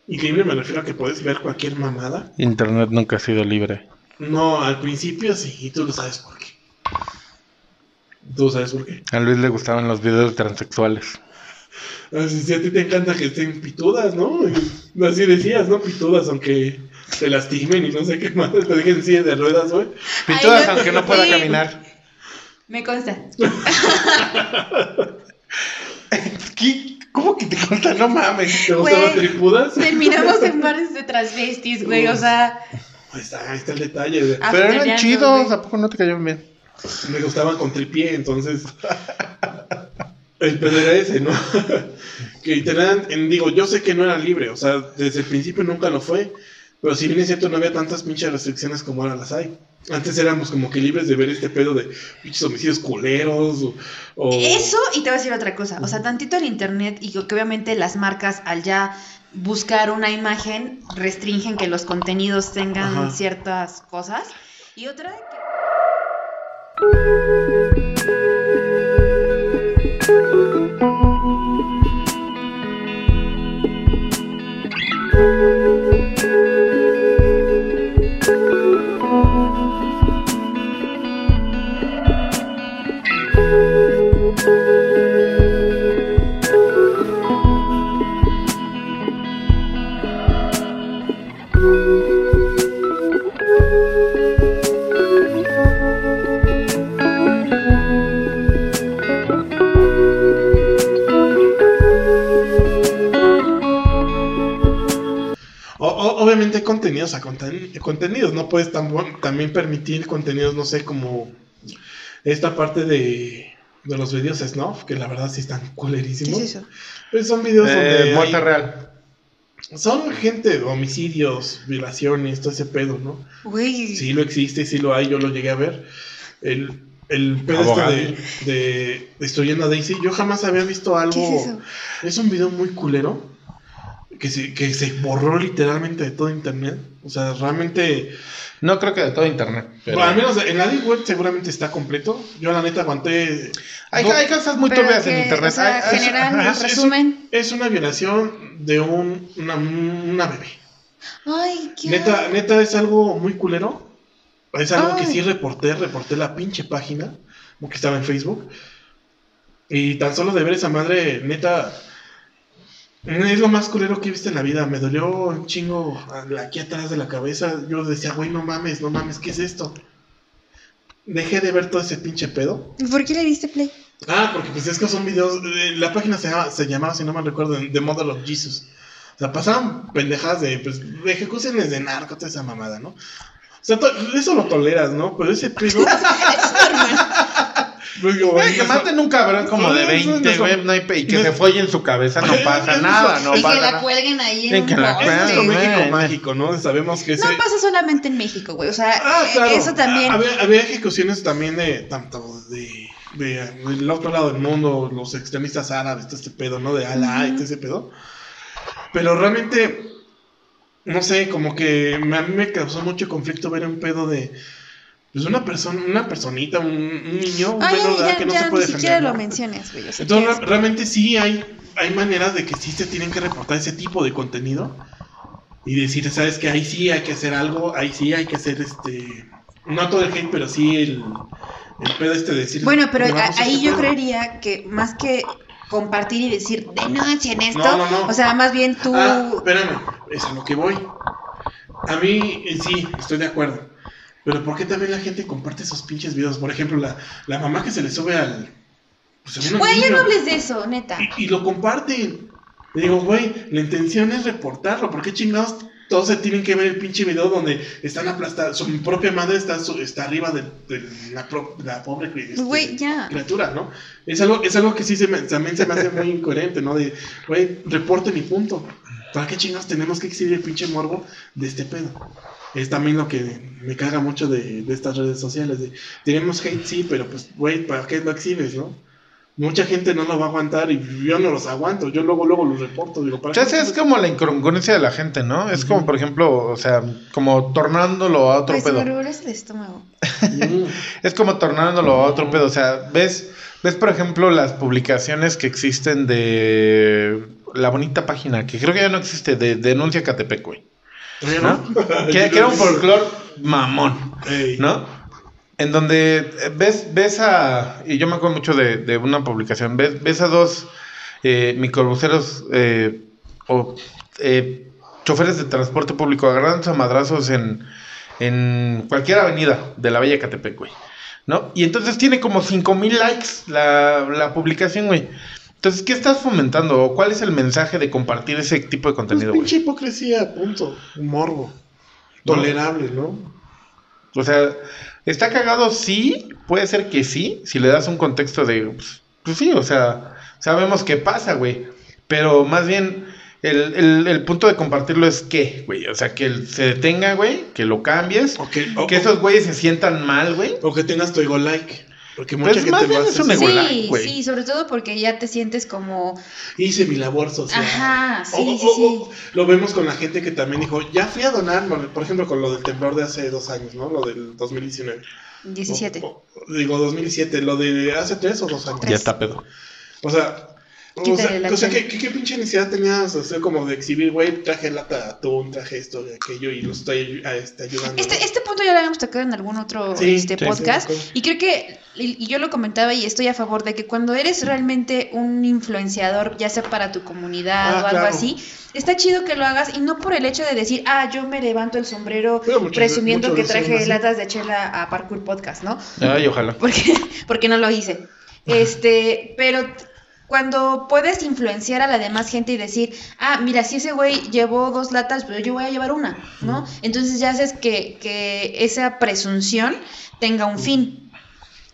y libre me refiero a que puedes ver cualquier mamada. Internet nunca ha sido libre. No, al principio sí, y tú lo sabes por qué. Tú sabes por qué. A Luis le gustaban los videos transexuales. Así, si a ti te encanta que estén pitudas, ¿no? Y así decías, ¿no? Pitudas, aunque te lastimen y no sé qué más, te dejen en silla de ruedas, güey. Pitudas, aunque no pueda sí. caminar. Me consta. (laughs) ¿Qué? ¿Cómo que te consta? No mames. ¿Te gustaban Güey. tripudas? Terminamos en bares de transvestis, güey, o sea... Ahí está, ahí está el detalle. güey. Ah, Pero eran chidos, güey. ¿a poco no te cayeron bien? Me gustaban con tripié, entonces. El pedo era ese, ¿no? (laughs) que en- digo, yo sé que no era libre, o sea, desde el principio nunca lo fue, pero si bien es cierto, no había tantas pinches restricciones como ahora las hay. Antes éramos como que libres de ver este pedo de pinches homicidios culeros o. o- Eso, y te voy a decir otra cosa, o sea, tantito el internet y que obviamente las marcas al ya buscar una imagen restringen que los contenidos tengan Ajá. ciertas cosas. Y otra que... o- obviamente hay contenidos a conten- contenidos, no puedes tam- también permitir contenidos, no sé, como esta parte de, de los videos snuff, que la verdad sí están ¿Qué culerísimos. es eso? Pues son videos donde Eh, muerte hay- real. son gente, homicidios, violaciones, todo ese pedo, ¿no? Güey, Sí lo existe, sí lo hay, yo lo llegué a ver. El, el pedo Abogado. este de, de Destruyendo a Daisy, yo jamás había visto algo. ¿qué es eso? Es un video muy culero que se, que se borró literalmente de todo internet. O sea, realmente. No creo que de todo internet. Pero... Bueno, al menos en la Deep Web seguramente está completo. Yo, la neta, aguanté. hay, hay cosas muy turbias que, en internet. o sea, Hay- hay- general, ajá. es- resumen. Es una violación de un, una, una bebé. Ay, qué... Neta, neta, es algo muy culero. Es algo que sí reporté, reporté la pinche página, porque estaba en Facebook. Y tan solo de ver esa madre, neta, es lo más culero que he visto en la vida. Me dolió un chingo aquí atrás de la cabeza. Yo decía, güey, no mames, no mames, ¿qué es esto? Dejé de ver todo ese pinche pedo. ¿Y ¿Por qué le diste play? Ah, porque pues es que son videos. eh, La página se, llama, se llamaba, si no mal recuerdo, The Model of Jesus. O sea, pasaban pendejadas de, pues, de ejecuciones de narco, toda esa mamada, ¿no? O sea, eso lo toleras, ¿no? Pero ese pedo. (laughs) (laughs) Pues, Güey, que eso- maten un cabrón como de Eso es 20, nuestro- güey, no hay pe- y que se folle en su cabeza, no pasa nada, no y que la nada. cuelguen ahí Y en que Es México mágico, ¿no? Sabemos que ese. No pasa solamente en México, güey. O sea, Ah, eh, claro. eso también. Había, había ejecuciones también de tanto de, de- del otro lado del mundo, los extremistas árabes, todo este pedo, ¿no? De Alá y todo ese pedo. Pero realmente, no sé, como que me- a mí me causó mucho conflicto ver un pedo de pues una persona, una personita, un, un niño, un Ay, menor de edad ya, que no ya, se puede ni siquiera lo menciones, güey. Entonces, realmente sí hay, hay maneras de que sí se tienen que reportar ese tipo de contenido y decir, sabes que ahí sí hay que hacer algo, ahí sí hay que hacer este, no todo el hate, pero sí el, el pedo este de decir. Bueno, pero "Llevamos a- ahí este yo pedo". creería que más que compartir y decir denuncien esto, No, no, no. o sea, más bien tú. Ah, espérame, es a lo que voy. A mí eh, sí, estoy de acuerdo. Pero ¿por qué también la gente comparte esos pinches videos? Por ejemplo, la, la mamá que se le sube al. Pues, Güey, ya no hables de eso, neta. Y, y lo comparten. Y digo, güey, la intención es reportarlo. ¿Por qué chingados todos se tienen que ver el pinche video donde están aplastados? Su propia madre está, su- está arriba de, de la, pro- la pobre este, Güey, ya. criatura, ¿no? Es algo, es algo que sí se me- también se me hace muy incoherente, ¿no? De, güey, reporten y punto. ¿Para qué chingados tenemos que exhibir el pinche morbo de este pedo? Es también lo que me caga mucho de, de estas redes sociales. De, tenemos hate, sí, pero pues, güey, ¿para qué lo exhibes, no? Mucha gente no lo va a aguantar y yo no los aguanto. Yo luego, luego los reporto. Digo, ¿para O sea, qué? es como la incongruencia de la gente, ¿no? Es como, por ejemplo, o sea, como tornándolo a otro me pedo. revuelve el estómago. Mm. (laughs) Es como tornándolo a otro pedo. O sea, ves, ves, por ejemplo, las publicaciones que existen de la bonita página, que creo que ya no existe, de Denuncia Catepec, güey. ¿No? que, que era un folclore mamón. ¿no? En donde eh, ves, ves a. Y yo me acuerdo mucho de, de una publicación. Ves, ves a dos eh, microbuseros eh, o eh, choferes de transporte público agarrándose a madrazos en, en cualquier avenida de la Bella Catepec, güey. ¿No? Y entonces tiene como 5000 likes la, la publicación, güey. Entonces, ¿qué estás fomentando? ¿O ¿Cuál es el mensaje de compartir ese tipo de Pues contenido, pinche güey? hipocresía, punto. Un morbo. Tolerable, ¿no? O sea, está cagado, sí, puede ser que sí, si le das un contexto de, pues, pues sí, o sea, sabemos qué pasa, güey. Pero más bien, el, el- el punto de compartirlo es que, güey, o sea, que él se detenga, güey, que lo cambies, que esos güeyes se sientan mal, güey. o que tengas tu ego like. Porque Pues mucha más gente bien lo es hace un ego like, Sí, güey. sí, sobre todo porque ya te sientes como. Hice mi labor social. Ajá, sí, O- sí, o- sí. o- lo vemos con la gente que también dijo, ya fui a donar, por ejemplo, con lo del temblor de hace dos años, ¿no? Lo del 2019. 17. O- o- digo, 2007, lo de hace tres o dos años. Ya está pedo. O sea, o sea, o. ¿qué, qué, qué pinche necesidad tenías? O sea, como de exhibir, güey, traje lata de atún, traje esto y aquello y lo estoy a- este, ayudando. Este, este punto ya lo habíamos tocado en algún otro Sí, este, sí, podcast. sí, y creo que, y, y yo lo comentaba y estoy a favor de que cuando eres realmente un influenciador, ya sea para tu comunidad Ah, o algo claro. así, está chido que lo hagas y no por el hecho de decir, ah, yo me levanto el sombrero presumiendo que traje así. latas de chela a Parkour Podcast, ¿no? Ay, ojalá. porque, (laughs) porque no lo hice. Este, pero cuando puedes influenciar a la demás gente y decir, ah, mira, si ese güey llevó dos latas, pero yo voy a llevar una, ¿no? Entonces ya haces que, que esa presunción tenga un fin.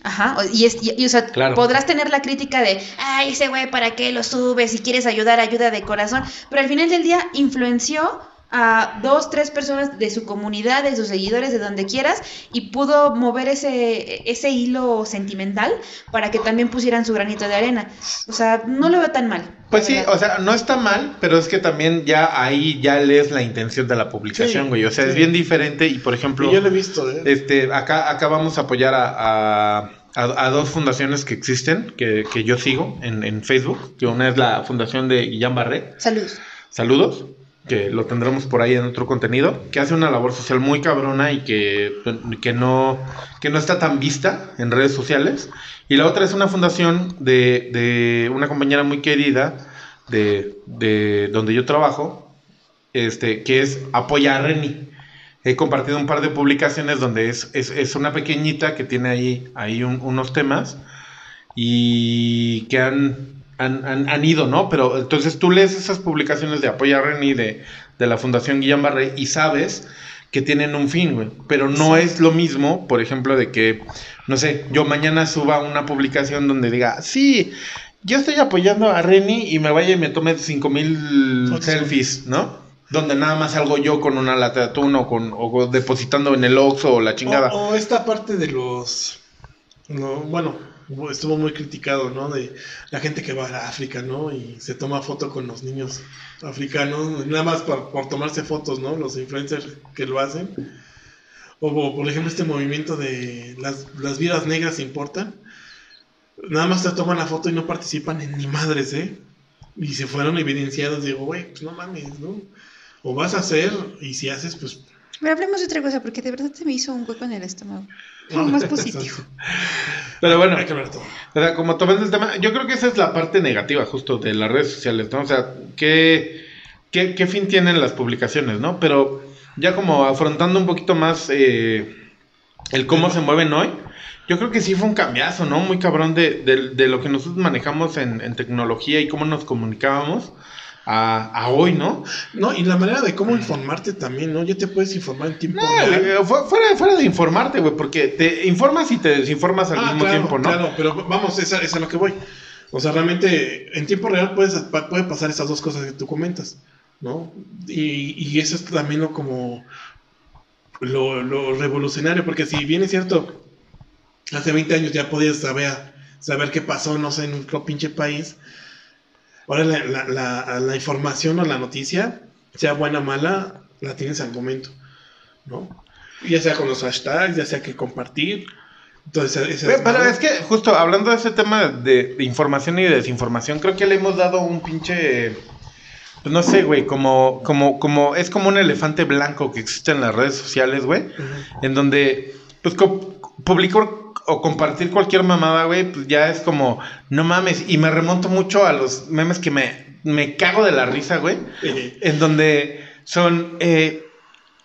Ajá, y, es, y, y, o sea, Claro. podrás tener la crítica de, ay, ese güey, ¿para qué lo subes? Si quieres ayudar, ayuda de corazón. Pero al final del día influenció a dos, tres personas de su comunidad, de sus seguidores, de donde quieras, y pudo mover ese, ese hilo sentimental para que también pusieran su granito de arena. O sea, no lo veo tan mal. Pues sí, verdad. o sea, no está mal, pero es que también ya ahí ya lees la intención de la publicación, Sí, güey. O sea, es bien diferente y, por ejemplo... Y yo lo he visto, ¿eh? Este, acá, acá vamos a apoyar a, a, a- a dos fundaciones que existen, que, que yo sigo en, en Facebook, que una es la fundación de Guillán Barré, Saludos. saludos, que lo tendremos por ahí en otro contenido, que hace una labor social muy cabrona y que, que, no, que no está tan vista en redes sociales. Y la otra es una fundación de, de una compañera muy querida de, de donde yo trabajo, este, que es Apoya a Reni. He compartido un par de publicaciones donde es, es, es una pequeñita que tiene ahí, ahí un- unos temas y que han, han, han- han ido, ¿no? Pero entonces tú lees esas publicaciones de Apoya a Reni de, de la Fundación Guillán Barré y sabes que tienen un fin, güey. Pero no es lo mismo, por ejemplo, de que, no sé, yo mañana suba una publicación donde diga, sí, yo estoy apoyando a Reni y me vaya y me tome cinco mil Fotos. selfies, ¿no? Donde nada más salgo yo con una lata de atún o, con, o depositando en el Oxxo o la chingada. O, o esta parte de los. No, bueno, estuvo muy criticado, ¿no? De la gente que va a África, ¿no? Y se toma foto con los niños africanos, nada más por, tomarse fotos, ¿no? Los influencers que lo hacen. O, por ejemplo, este movimiento de las, las vidas negras importan. Nada más se toman la foto y no participan en ni madres, ¿eh? Y se fueron evidenciados. Digo, güey, pues no mames, ¿no? O vas a hacer, y si haces, pues Pero hablemos de otra cosa, porque de verdad se me hizo un hueco en el estómago. Algo más (laughs) positivo. Pero bueno, Hay que hablar todo. O sea, como tomando el tema, yo creo que esa es la parte negativa justo de las redes sociales, ¿no? O sea, ¿qué, qué, qué fin tienen las publicaciones, ¿no? Pero ya como afrontando un poquito más eh, el cómo se mueven hoy, yo creo que sí fue un cambiazo, ¿no? Muy cabrón de, de- de lo que nosotros manejamos en, en tecnología y cómo nos comunicábamos. A, a hoy, ¿no? No, y la manera de cómo informarte también, ¿no? Ya te puedes informar en tiempo No, real. eh, fu- fuera, fuera de informarte, güey, porque te informas y te desinformas al Ah, mismo claro, tiempo, ¿no? Claro, pero vamos, esa es a lo que voy. O sea, realmente en tiempo real puedes, puede pasar esas dos cosas que tú comentas, ¿no? Y, y eso es también lo como lo, lo revolucionario, porque si bien es cierto, hace 20 años ya podías saber, saber qué pasó, no sé, en otro pinche país, ahora la, la, la- la información o la noticia, sea buena o mala, la tienes al momento, ¿no? Ya sea con los hashtags, ya sea que compartir. Entonces, Pero es que justo hablando de ese tema de, información y de desinformación, creo que le hemos dado un pinche, pues no sé, güey, como, como, como, es como un elefante blanco que existe en las redes sociales, güey, en donde, pues, publicar o compartir cualquier mamada, güey, pues ya es como, no mames, y me remonto mucho a los memes que me, me cago de la risa, güey, en donde son eh,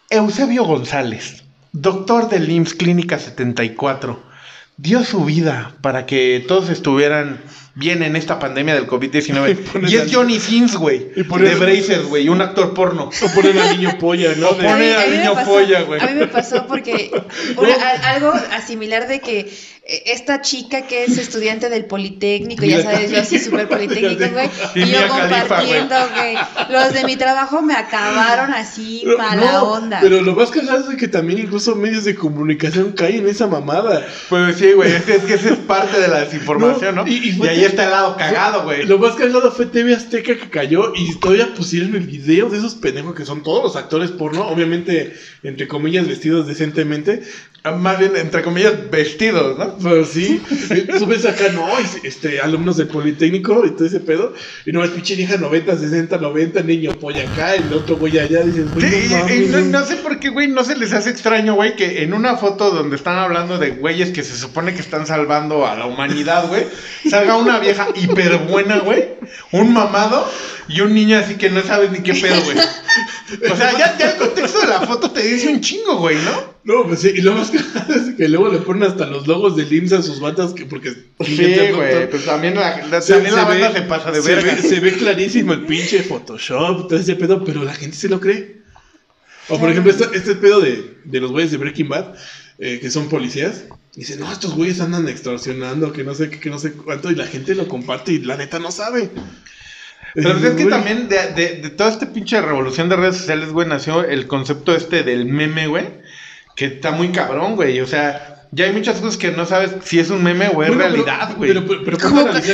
Eusebio González, doctor del IMSS Clínica 74, dio su vida para que todos estuvieran bien en esta pandemia del COVID-19. (laughs) ponen y es al- Johnny Sins, güey, y ponen- de Brazers, güey, un actor porno. o poner al niño polla, ¿no? (laughs) O mí- al niño pasó- polla, güey. A mí me pasó porque (laughs) una- algo asimilar de que esta chica que es estudiante del Politécnico, ya sabes, yo así (laughs) súper Politécnico, güey, Y yo compartiendo, güey. Los de mi trabajo me acabaron así, No, mala no, onda. Pero lo más cagado es que también incluso medios de comunicación caen en esa mamada. Pues sí, güey, es, que- es que esa es parte de la (laughs) desinformación, ¿no? No, y- Y, ahí está el lado cagado, güey. Lo más cagado fue TV Azteca que cayó y todavía pusieron el video de esos pendejos que son todos los actores porno, obviamente, entre comillas, vestidos decentemente. Ah, Más bien, entre comillas, vestidos, ¿no? Pero sí, eh, tú ves acá, no, es- este, alumnos del Politécnico y todo ese pedo, y no es pinche vieja 90, 60, 90, niño polla acá, el otro güey allá, dices, güey, Sí, no y no, sé por qué, güey, no se les hace extraño, güey, que en una foto donde están hablando de güeyes que se supone que están salvando a la humanidad, güey, salga una vieja hiper buena, güey, un mamado y un niño así que no sabes ni qué pedo, güey. O sea, ya, ya el contexto de la foto te dice un chingo, güey, ¿no? No, pues sí, y lo que luego le ponen hasta los logos del IMSS a sus batas, que porque... Sí, güey, pues también la, la- Se- también la banda ve- se pasa de se verga. Ve, se ve clarísimo el pinche Photoshop, todo ese pedo, pero la gente se lo cree. O por ejemplo, este, este pedo de, de los güeyes de Breaking Bad, eh, que son policías, dicen, no, estos güeyes andan extorsionando, que no sé qué, que no sé cuánto, y la gente lo comparte y la neta no sabe. Pero Eh, es que también de, de, de toda esta pinche revolución de redes sociales, güey, nació el concepto este del meme, güey, que está muy cabrón, güey. O sea, ya hay muchas cosas que no sabes si es un meme o es bueno, realidad, güey. Pero, pero, pero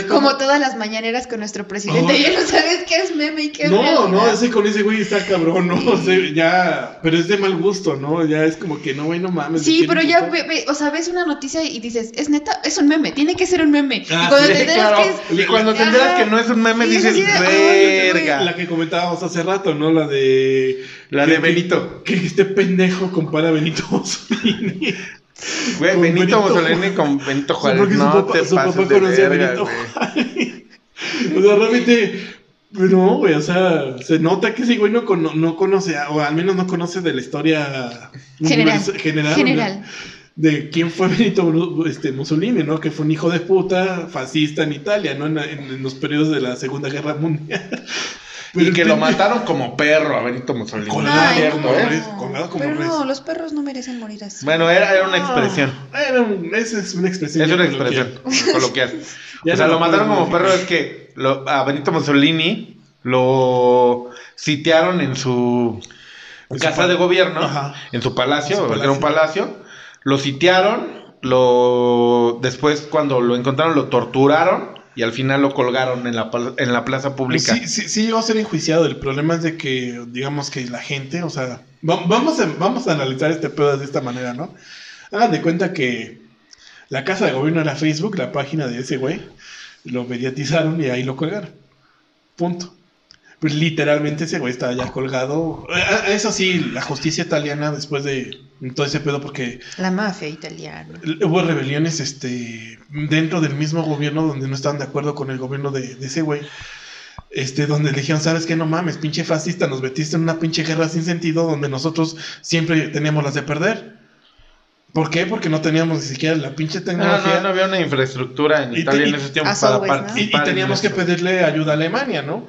como, todas las mañaneras con nuestro presidente, ya no sabes qué es meme y qué es No, realidad. no, ese con ese güey está cabrón, no, o sea, ya, pero es de mal gusto, ¿no? Ya es como que no, güey, no mames. Sí, ¿de pero ya, ve- ve- o sea, ves una noticia y dices, es neta, es un meme, tiene que ser un meme. Ah, y cuando sí, te enteras Claro, que es... y cuando te enteras que no es un meme, dices, verga. La que comentábamos hace rato, ¿no? La de. La que- de Benito. Que, que este pendejo compara a Benito Mussolini. Güey, con Benito Benito Mussolini con Benito Juárez. Su no papá- te su pases papá de conocía a Benito güey. (laughs) o sea, realmente. No, güey, o sea, se nota que ese güey no, cono- no conoce, o al menos no conoce de la historia General. general, General. de quién fue Benito este, Mussolini, ¿no? Que fue un hijo de puta, fascista en Italia, ¿no? En, en- en los periodos de la Segunda Guerra Mundial. Y que lo mataron como perro a Benito Mussolini. Con es Ay, cierto, como ¿eh? res, colgado como Pero res. no, los perros no merecen morir así. Bueno, era, era una expresión. Ah, era un- esa es una expresión. Es una expresión (laughs) coloquial. O sea, no lo mataron como perro es que lo- a Benito Mussolini lo sitiaron en su En casa de gobierno, Ajá. en su palacio, En su porque era un palacio. palacio. Lo sitiaron, lo después cuando lo encontraron lo torturaron y al final lo colgaron en la, en la plaza pública. Sí, sí, sí llegó a ser enjuiciado. El problema es de que, digamos que la gente, o sea, va- vamos a, vamos a analizar este pedo de esta manera, ¿no? Hagan de cuenta que la casa de gobierno era Facebook, la página de ese güey, lo mediatizaron y ahí lo colgaron. Punto. Pues literalmente ese güey está ya colgado. Eh, Eso sí, la justicia italiana después de todo ese pedo, porque La mafia italiana. Hubo rebeliones este, dentro del mismo gobierno donde no estaban de acuerdo con el gobierno de, de ese güey. Este, donde le dijeron, ¿sabes qué? No mames, pinche fascista, nos metiste en una pinche guerra sin sentido donde nosotros siempre teníamos las de perder. ¿Por qué? Porque no teníamos ni siquiera la pinche No, tecnología. no, no había una infraestructura en Y te- Italia en y- ese tiempo As para always, ¿no? Y, y participar. en teníamos que pedirle ayuda a Alemania, ¿no?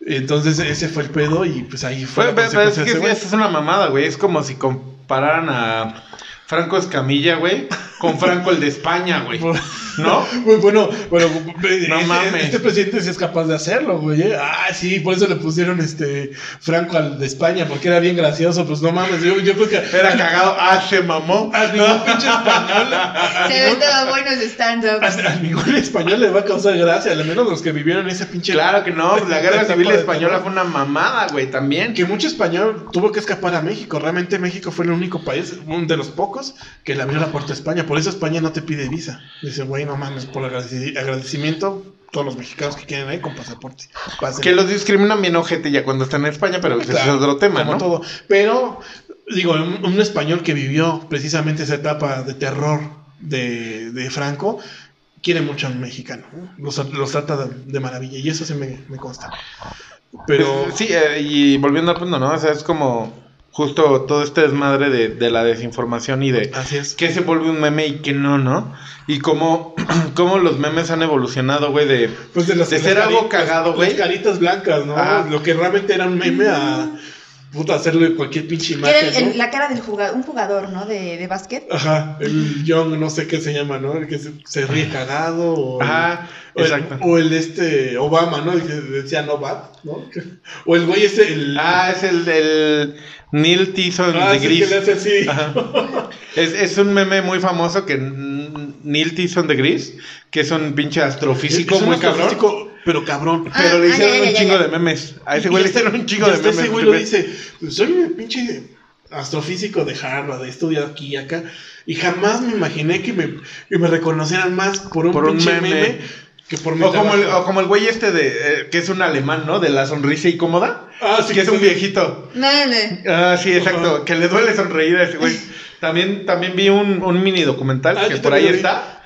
Entonces ese fue el pedo y pues ahí fue. La pero, pero es que ese es una mamada, güey. Es como si compararan a Franco Escamilla, güey, con Franco el de España, güey. ¿No? Muy bueno, bueno, No este, mames. este presidente sí es capaz de hacerlo, güey. ¿eh? Ah, sí, por eso le pusieron este Franco al de España, porque era bien gracioso. Pues no mames, yo, yo creo que Era cagado. Ah, se mamó. (laughs) a ningún (laughs) pinche español, Se ven todos buenos stand-ups. a- a ningún español le va a causar gracia, al menos los que vivieron ese pinche. Claro que no, la (laughs) guerra civil española fue una mamada, güey, también. Que mucho español tuvo que escapar a México. Realmente México fue el único país, uno de los pocos, que le abrió la puerta a España. Por eso España no te pide visa. Dice, güey, no mames, por agradeci- agradecimiento, todos los mexicanos que quieren ir con pasaporte. Pásenle". Que los discriminan bien ojete ya cuando están en España, pero ese Claro, es otro tema, ¿no? todo. Pero, digo, un, un español que vivió precisamente esa etapa de terror de, de Franco, quiere mucho a un mexicano. ¿no? Los, los trata de, de maravilla y eso sí me, me consta. Pero, Sí, eh, y volviendo al punto, ¿no? O sea, es como justo todo este desmadre de, de la desinformación y de así es. qué se vuelve un meme y qué no, ¿no? Y cómo, (clears throat) cómo los memes han evolucionado, güey, de... Pues de, ser algo cagado, güey. Las caritas blancas, ¿no? Ajá. Lo que realmente era un meme a. Puta, hacerle cualquier pinche era imagen. el- ¿no? el- la cara del jugador, un jugador, ¿no? De, de básquet. Ajá, el Young, no sé qué se llama, ¿no? El que se, se ríe cagado. O el- Ajá, o el, exacto. o el este Obama, ¿no? El que decía no bad, ¿no? O el güey ese, el. Ah, es el del Neil Tyson Ah, de sí, Gris. que le hace así. Ajá. Es, es un meme muy famoso que Neil Tyson de Gris, que es un pinche astrofísico Es un muy cabrón. Pero cabrón. Ah, Pero le ah, hicieron ya, ya, un ya, chingo ya. de memes. A ese güey le hicieron un chingo de memes. Ese güey lo dice, soy un pinche astrofísico de Harvard, he estudiado aquí y acá, y jamás me imaginé que me, que me reconocieran más por un Por un pinche meme. meme, que por mi O como, el, trabajo. o como el güey este de eh, que es un alemán, ¿no? De la sonrisa incómoda. Ah, sí, que es un viejito. No, no. Ah, sí, exacto. Que le duele sonreír a ese güey. (laughs) También, también vi un, un mini documental Ah, que por ahí vi. está.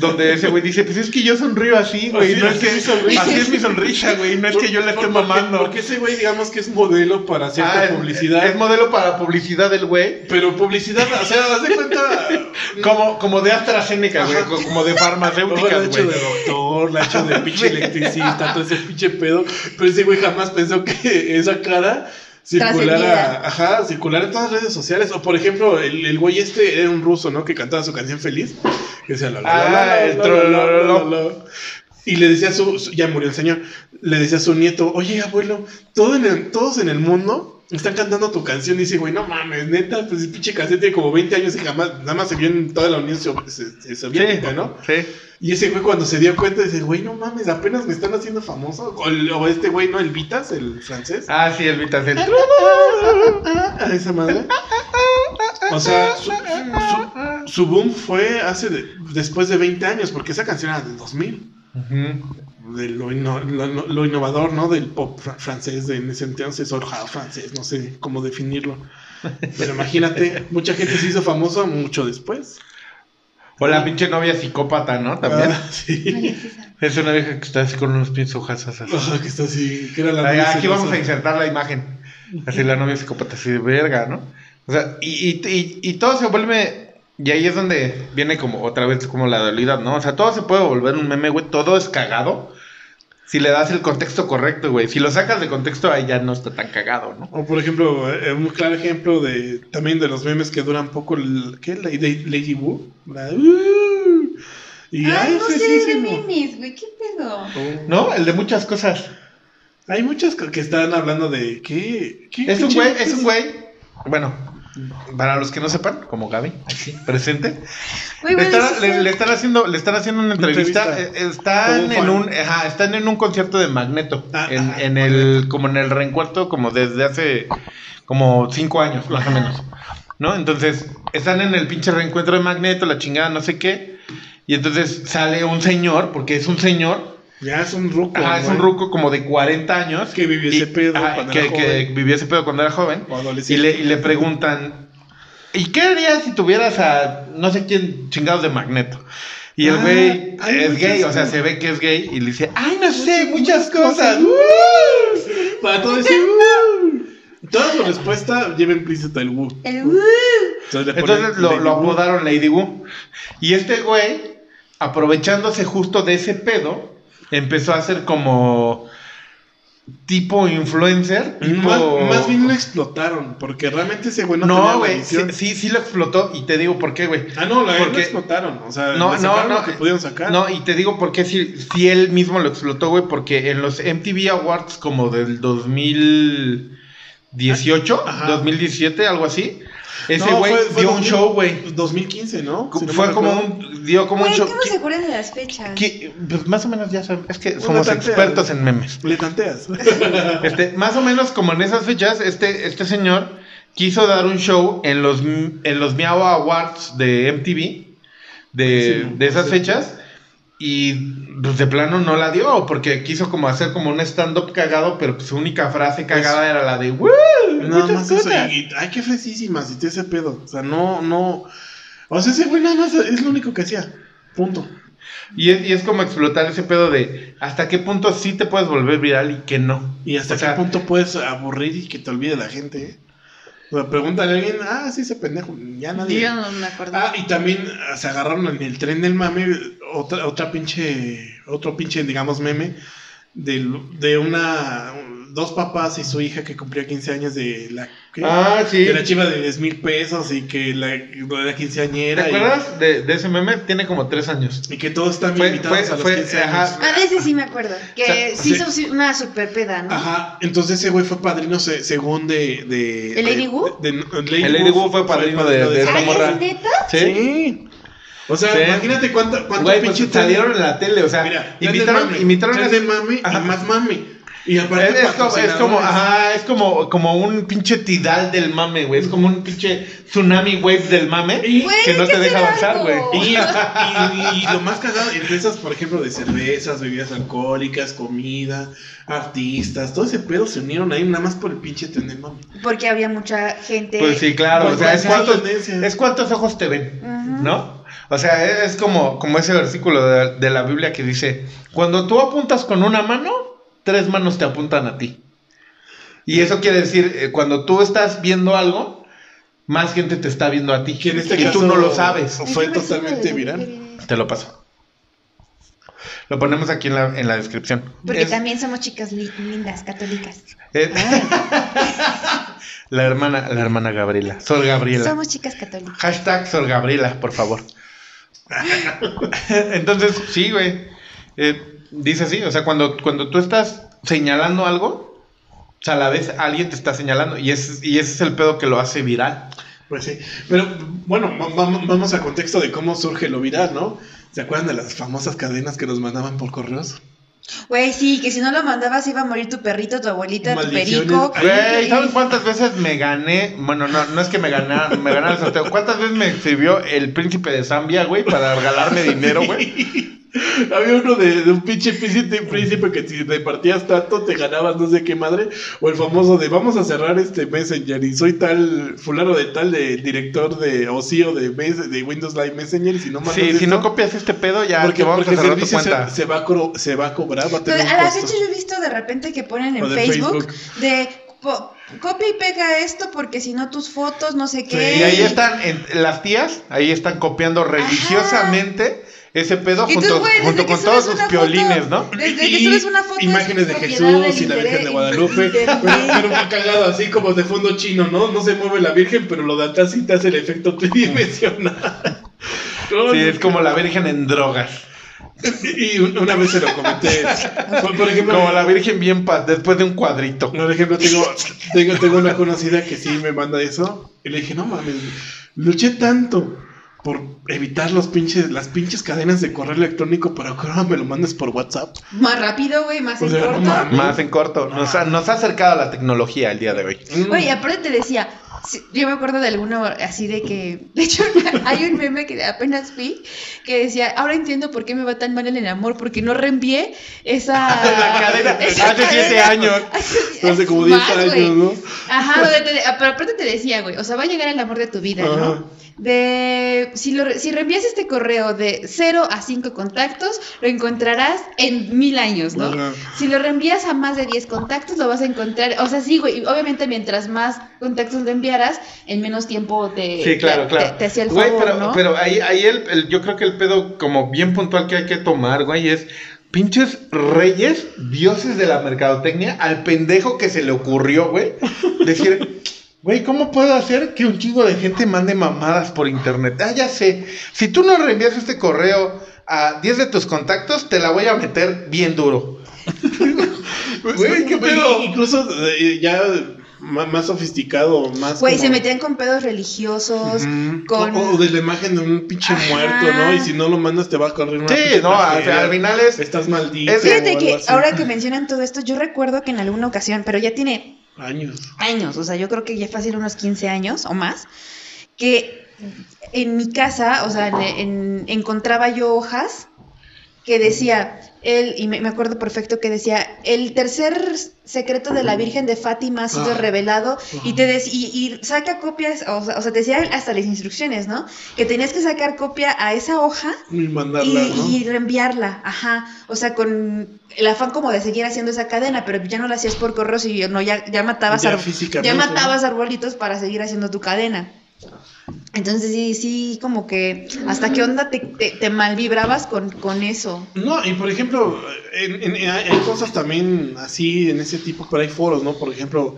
Donde ese güey dice, pues es que yo sonrío así, güey. Así- no es así que, es mi sonrisa. así es mi sonrisa, güey. No es que yo la esté porque- mamando. Porque ese güey, digamos que es modelo para cierta Ah, publicidad. Es modelo para publicidad del güey. pero publicidad, o sea, haz de cuenta. (laughs) Como, como de AstraZeneca, güey. Como de Luego la ha hecho güey. de doctor, la ha hecho de pinche (laughs) electricista, todo ese pinche pedo. Pero ese güey jamás pensó que esa cara circulara, Trascendiera. ajá, circulara en todas las redes sociales. O por ejemplo, el, el güey este era un ruso, ¿no? Que cantaba su canción feliz. Que decía Ah, la, la. Y le decía a su, su- ya murió el señor, le decía a su nieto, oye abuelo, todo en el- todos en el mundo están cantando tu canción. Y dice, güey, no mames, neta, pues el pinche canción tiene como 20 años y jamás, nada más se vio en toda la Unión So- so- Soviética, ¿no? Sí. Y ese güey cuando se dio cuenta dice, güey, no mames, apenas me están haciendo famoso. O, el- o este güey, ¿no? El Vitas, el francés. Ah, sí, el Vitacel. (laughs) A esa madre. O sea, su, su- su boom fue hace de- después de 20 años, porque esa canción era del 2000. De lo, inno- lo- lo innovador, ¿no? Del pop fr- francés, de en ese entonces, or house francés, no sé cómo definirlo. Pero imagínate, (laughs) mucha gente se hizo famoso mucho después. O la pinche novia psicópata, ¿no? También. Ah, sí. Ay, es una vieja que está así con unos pies así. Ajá, que está así, que era la Ay, aquí celosa. vamos a insertar la imagen. Así la novia psicópata, así de verga, ¿no? O sea, y, y, y, y todo se vuelve. Y ahí es donde viene como otra vez como la dualidad, ¿no? O sea, todo se puede volver un meme, güey. Todo es cagado. Si le das el contexto correcto, güey. Si lo sacas de contexto, ahí ya no está tan cagado, ¿no? O por ejemplo, eh, un claro ejemplo de también de los memes que duran poco, el, ¿qué? Lady, Lady Wu. La, uh, y Ay, no sé de memes, güey, qué pedo. ¿No? El de muchas cosas. Hay muchos que que están hablando de qué, qué Es un güey, es un güey. Bueno, para los que no sepan, como Gaby, aquí presente. (laughs) Le están, sí, le, sí. le están haciendo, le están haciendo una entrevista. entrevista. eh, Están en un, ajá, están en un concierto de Magneto. Ah, en, ajá, en el, como en el reencuentro, como desde hace como cinco años, más o menos. ¿No? Entonces, están en el pinche reencuentro de Magneto, la chingada, no sé qué. Y entonces sale un señor, porque es un señor, Ya es un ruco. ajá, es un ruco como de 40 años. Que vivió ese pedo ajá, cuando que, era que joven. vivió ese pedo cuando era joven. Y le, y le preguntan, ¿y qué harías si tuvieras a no sé quién chingados de Magneto? Y el Ah, güey hay es gay, o sea, se ve que es gay y le dice, ay, no sé, muchas cosas. (laughs) Para todo decir, "Uh". Toda su respuesta lleva implícito el Wu. El uh, Entonces, le ponen Entonces lo, lo Wu. apodaron Lady Wu. Y este güey, aprovechándose justo de ese pedo, empezó a hacer como tipo influencer. Tipo... Más, más bien lo explotaron, porque realmente ese güey no, tenía No, güey, sí, sí, sí lo explotó y te digo por qué, güey. Ah, no, la verdad lo Porque- explotaron. O sea, No, no, no. lo que pudieron sacar. No, y te digo por qué si, si él mismo lo explotó, güey, porque en los MTV Awards como del 2018, Ajá. 2017, algo así, ese güey dio un 2000, show, güey. 2015, ¿no? Si no Fue como un, dio como un show. ¿cómo se acuerdan de las fechas? que- pues más o menos ya saben, es que somos expertos en memes. Le tanteas. (laughs) Este, más o menos como en esas fechas, este, este señor quiso dar un show en los, en los Miao Awards de MTV, de, Sí, de esas sí. fechas, y pues de plano no la dio, porque quiso como hacer como un stand-up cagado, pero pues, su única frase cagada era la de ¡Woo! Nada más eso. cosas". Y, ay, qué fresísimas y todo ese pedo. O sea, no, no. O sea, ese güey nada más es lo único que hacía. Punto. Y es, y es como explotar ese pedo de hasta qué punto sí te puedes volver viral y que no. Y hasta O sea, qué punto puedes aburrir y que te olvide la gente. ¿eh? Pregúntale a alguien, ah, sí, ese pendejo. Ya nadie. Yo no me acuerdo. Ah, y también ah, se agarraron en el tren del mame, otra, otra pinche, otro pinche, digamos, meme, de, de una, dos papás y su hija que cumplía 15 años de la, ¿qué? Ah, sí. de la chiva de 10 mil pesos y que la, la ¿Te quinceañera y, acuerdas de, de ese meme? Tiene como tres años. y que todos están Fue- invitados fue- a los fue- 15 años. ajá. Ah, de ese sí me acuerdo. Que O sea, sí sí. hizo una super peda, ¿no? Ajá, entonces ese güey fue padrino se- según de... de ¿El Lady Wu? El Lady Wu fue padrino de- de esta morra. ¿es neta? Sí. O sea, Sí. imagínate cuánto, cuánto Güey, pues pinche salieron en la tele, o sea, Mira, mame, invitaron tren a- de Ajá. y más mame. Y aparte Es, es como, es como, ajá, es como, como un pinche tidal del mame, güey. Es como un pinche tsunami wave del mame Y- que no te deja avanzar, güey. Y, (laughs) y- y lo más cagado, empresas, por ejemplo, de cervezas, bebidas alcohólicas, comida, artistas, todo ese pedo se unieron ahí nada más por el pinche tren de mame. Porque había mucha gente. Pues sí, claro, Pues o sea, es cuántos, es cuántos ojos te ven, Ujú. ¿no? O sea, es como, como ese versículo de, de la Biblia que dice, cuando tú apuntas con una mano, tres manos te apuntan a ti. Y eso quiere decir, eh, cuando tú estás viendo algo, más gente te está viendo a ti. Que en este y caso tú no lo sabes. ¿En Fue totalmente viral. Te lo paso. Lo ponemos aquí en la, en la descripción. Porque Es- también somos chicas li- lindas, católicas. es- (laughs) la hermana, la hermana Gabriela. Sor Gabriela. Somos chicas católicas. Hashtag Sor Gabriela, por favor. (laughs) Entonces, sí, güey. Eh, dice así, o sea, cuando, cuando tú estás señalando algo, o sea, a la vez alguien te está señalando. Y, es, y ese es el pedo que lo hace viral. Pues sí. Pero bueno, va- va- vamos a contexto de cómo surge lo viral, ¿no? ¿Se acuerdan de las famosas cadenas que nos mandaban por correos? Güey, sí, que si no lo mandabas iba a morir tu perrito, tu abuelita, tu perico. Güey, ¿sabes cuántas veces me gané? Bueno, no, no es que me ganara, me ganara el sorteo. ¿Cuántas veces me escribió el príncipe de Zambia, güey, para regalarme dinero, güey? (laughs) (laughs) Había uno de, de un pinche príncipe, príncipe que si repartías tanto te ganabas no sé qué madre. O el famoso de vamos a cerrar este Messenger y soy tal, fulano de tal, de director de o CEO de, de Windows Live Messenger. Y si no Sí, si esto, no copias este pedo, ya porque, te vamos porque a el cerrar tu cuenta. se, se va a cro- se va a cobrar, va a tener Pero a la costo. fecha yo he visto de repente que ponen en Facebook, Facebook. de po- copia y pega esto porque si no tus fotos, no sé qué. Y ahí están en- las tías, ahí están copiando religiosamente ese pedo junto, con todos sus piolines, foto- ¿no? Desde que Y subes una foto. Imágenes es de Jesús y la Virgen de Guadalupe. Pero, pero fue (laughs) cagado así como de fondo chino, ¿no? No se mueve la Virgen, pero lo de atrás sí te hace el efecto tridimensional. (laughs) No, Sí, es como la virgen en drogas. Y una vez se lo comenté. (laughs) Por, por ejemplo, Como la virgen bien paz, después de un cuadrito. por ejemplo, tengo, tengo, tengo una conocida que sí me manda eso. Y le dije, no mames, luché tanto por evitar los pinches, las pinches cadenas de correo electrónico, pero que ahora me lo mandes por WhatsApp. Más rápido, güey, más O en sea, no. Más en corto. Nos ha, nos ha acercado a la tecnología el día de hoy. Mm. Oye, aparte te decía, sí, yo me acuerdo de alguno así de que, de hecho, (laughs) hay un meme que apenas vi que decía, ahora entiendo por qué me va tan mal en el amor, porque no reenvié esa... (laughs) La cadena, esa hace siete años. Hace como 10 Más, años, güey. ¿no? Ajá, pero aparte te decía, güey, o sea, va a llegar el amor de tu vida, Ajá. ¿no? De, si, lo, si reenvías este correo de 0 a 5 contactos, lo encontrarás en mil años, ¿no? Si lo reenvías a más de 10 contactos, lo vas a encontrar, o sea, sí, güey, obviamente mientras más contactos lo enviaras, en menos tiempo te, Sí, claro, te, claro. te- te hacía el Güey, favor, pero, ¿no? pero ahí, ahí el, el- yo creo que el pedo como bien puntual que hay que tomar, güey, es pinches reyes, dioses de la mercadotecnia, al pendejo que se le ocurrió, güey, decir, güey, ¿cómo puedo hacer que un chingo de gente mande mamadas por internet? Ah, ya sé, si tú no reenvías este correo a 10 de tus contactos, te la voy a meter bien duro. (laughs) Güey, qué pedo. Incluso eh, ya más sofisticado, más. Güey, como- se metían con pedos religiosos, con... O, o de la imagen de un pinche Ajá. muerto, ¿no? Y si no lo mandas, te va a correr una. Sí, no, o sea, tragedia. al final es- Estás maldito. es- Fíjate que así. ahora que mencionan todo esto, yo recuerdo que en alguna ocasión, pero ya tiene Años. años, o sea, yo creo que ya fácil unos 15 años o más, que en mi casa, o sea, en- en- encontraba yo hojas que decía, él, y me, acuerdo perfecto que decía, el tercer secreto de la Virgen de Fátima ha sido Ah. revelado, y te dec- y, y saca copias, o sea, o sea, te decía hasta las instrucciones, ¿no? Que tenías que sacar copia a esa hoja Y y, mandarla, ¿no? y reenviarla, ajá. O sea, con el afán como de seguir haciendo esa cadena, pero ya no la hacías por correo, y no, ya, ya matabas Ya ya matabas arbolitos para seguir haciendo tu cadena. Entonces sí, sí, como que hasta qué onda te, te, te malvibrabas con, con eso. No, y por ejemplo, en, en- en- hay cosas también así en ese tipo, pero hay foros, ¿no? Por ejemplo,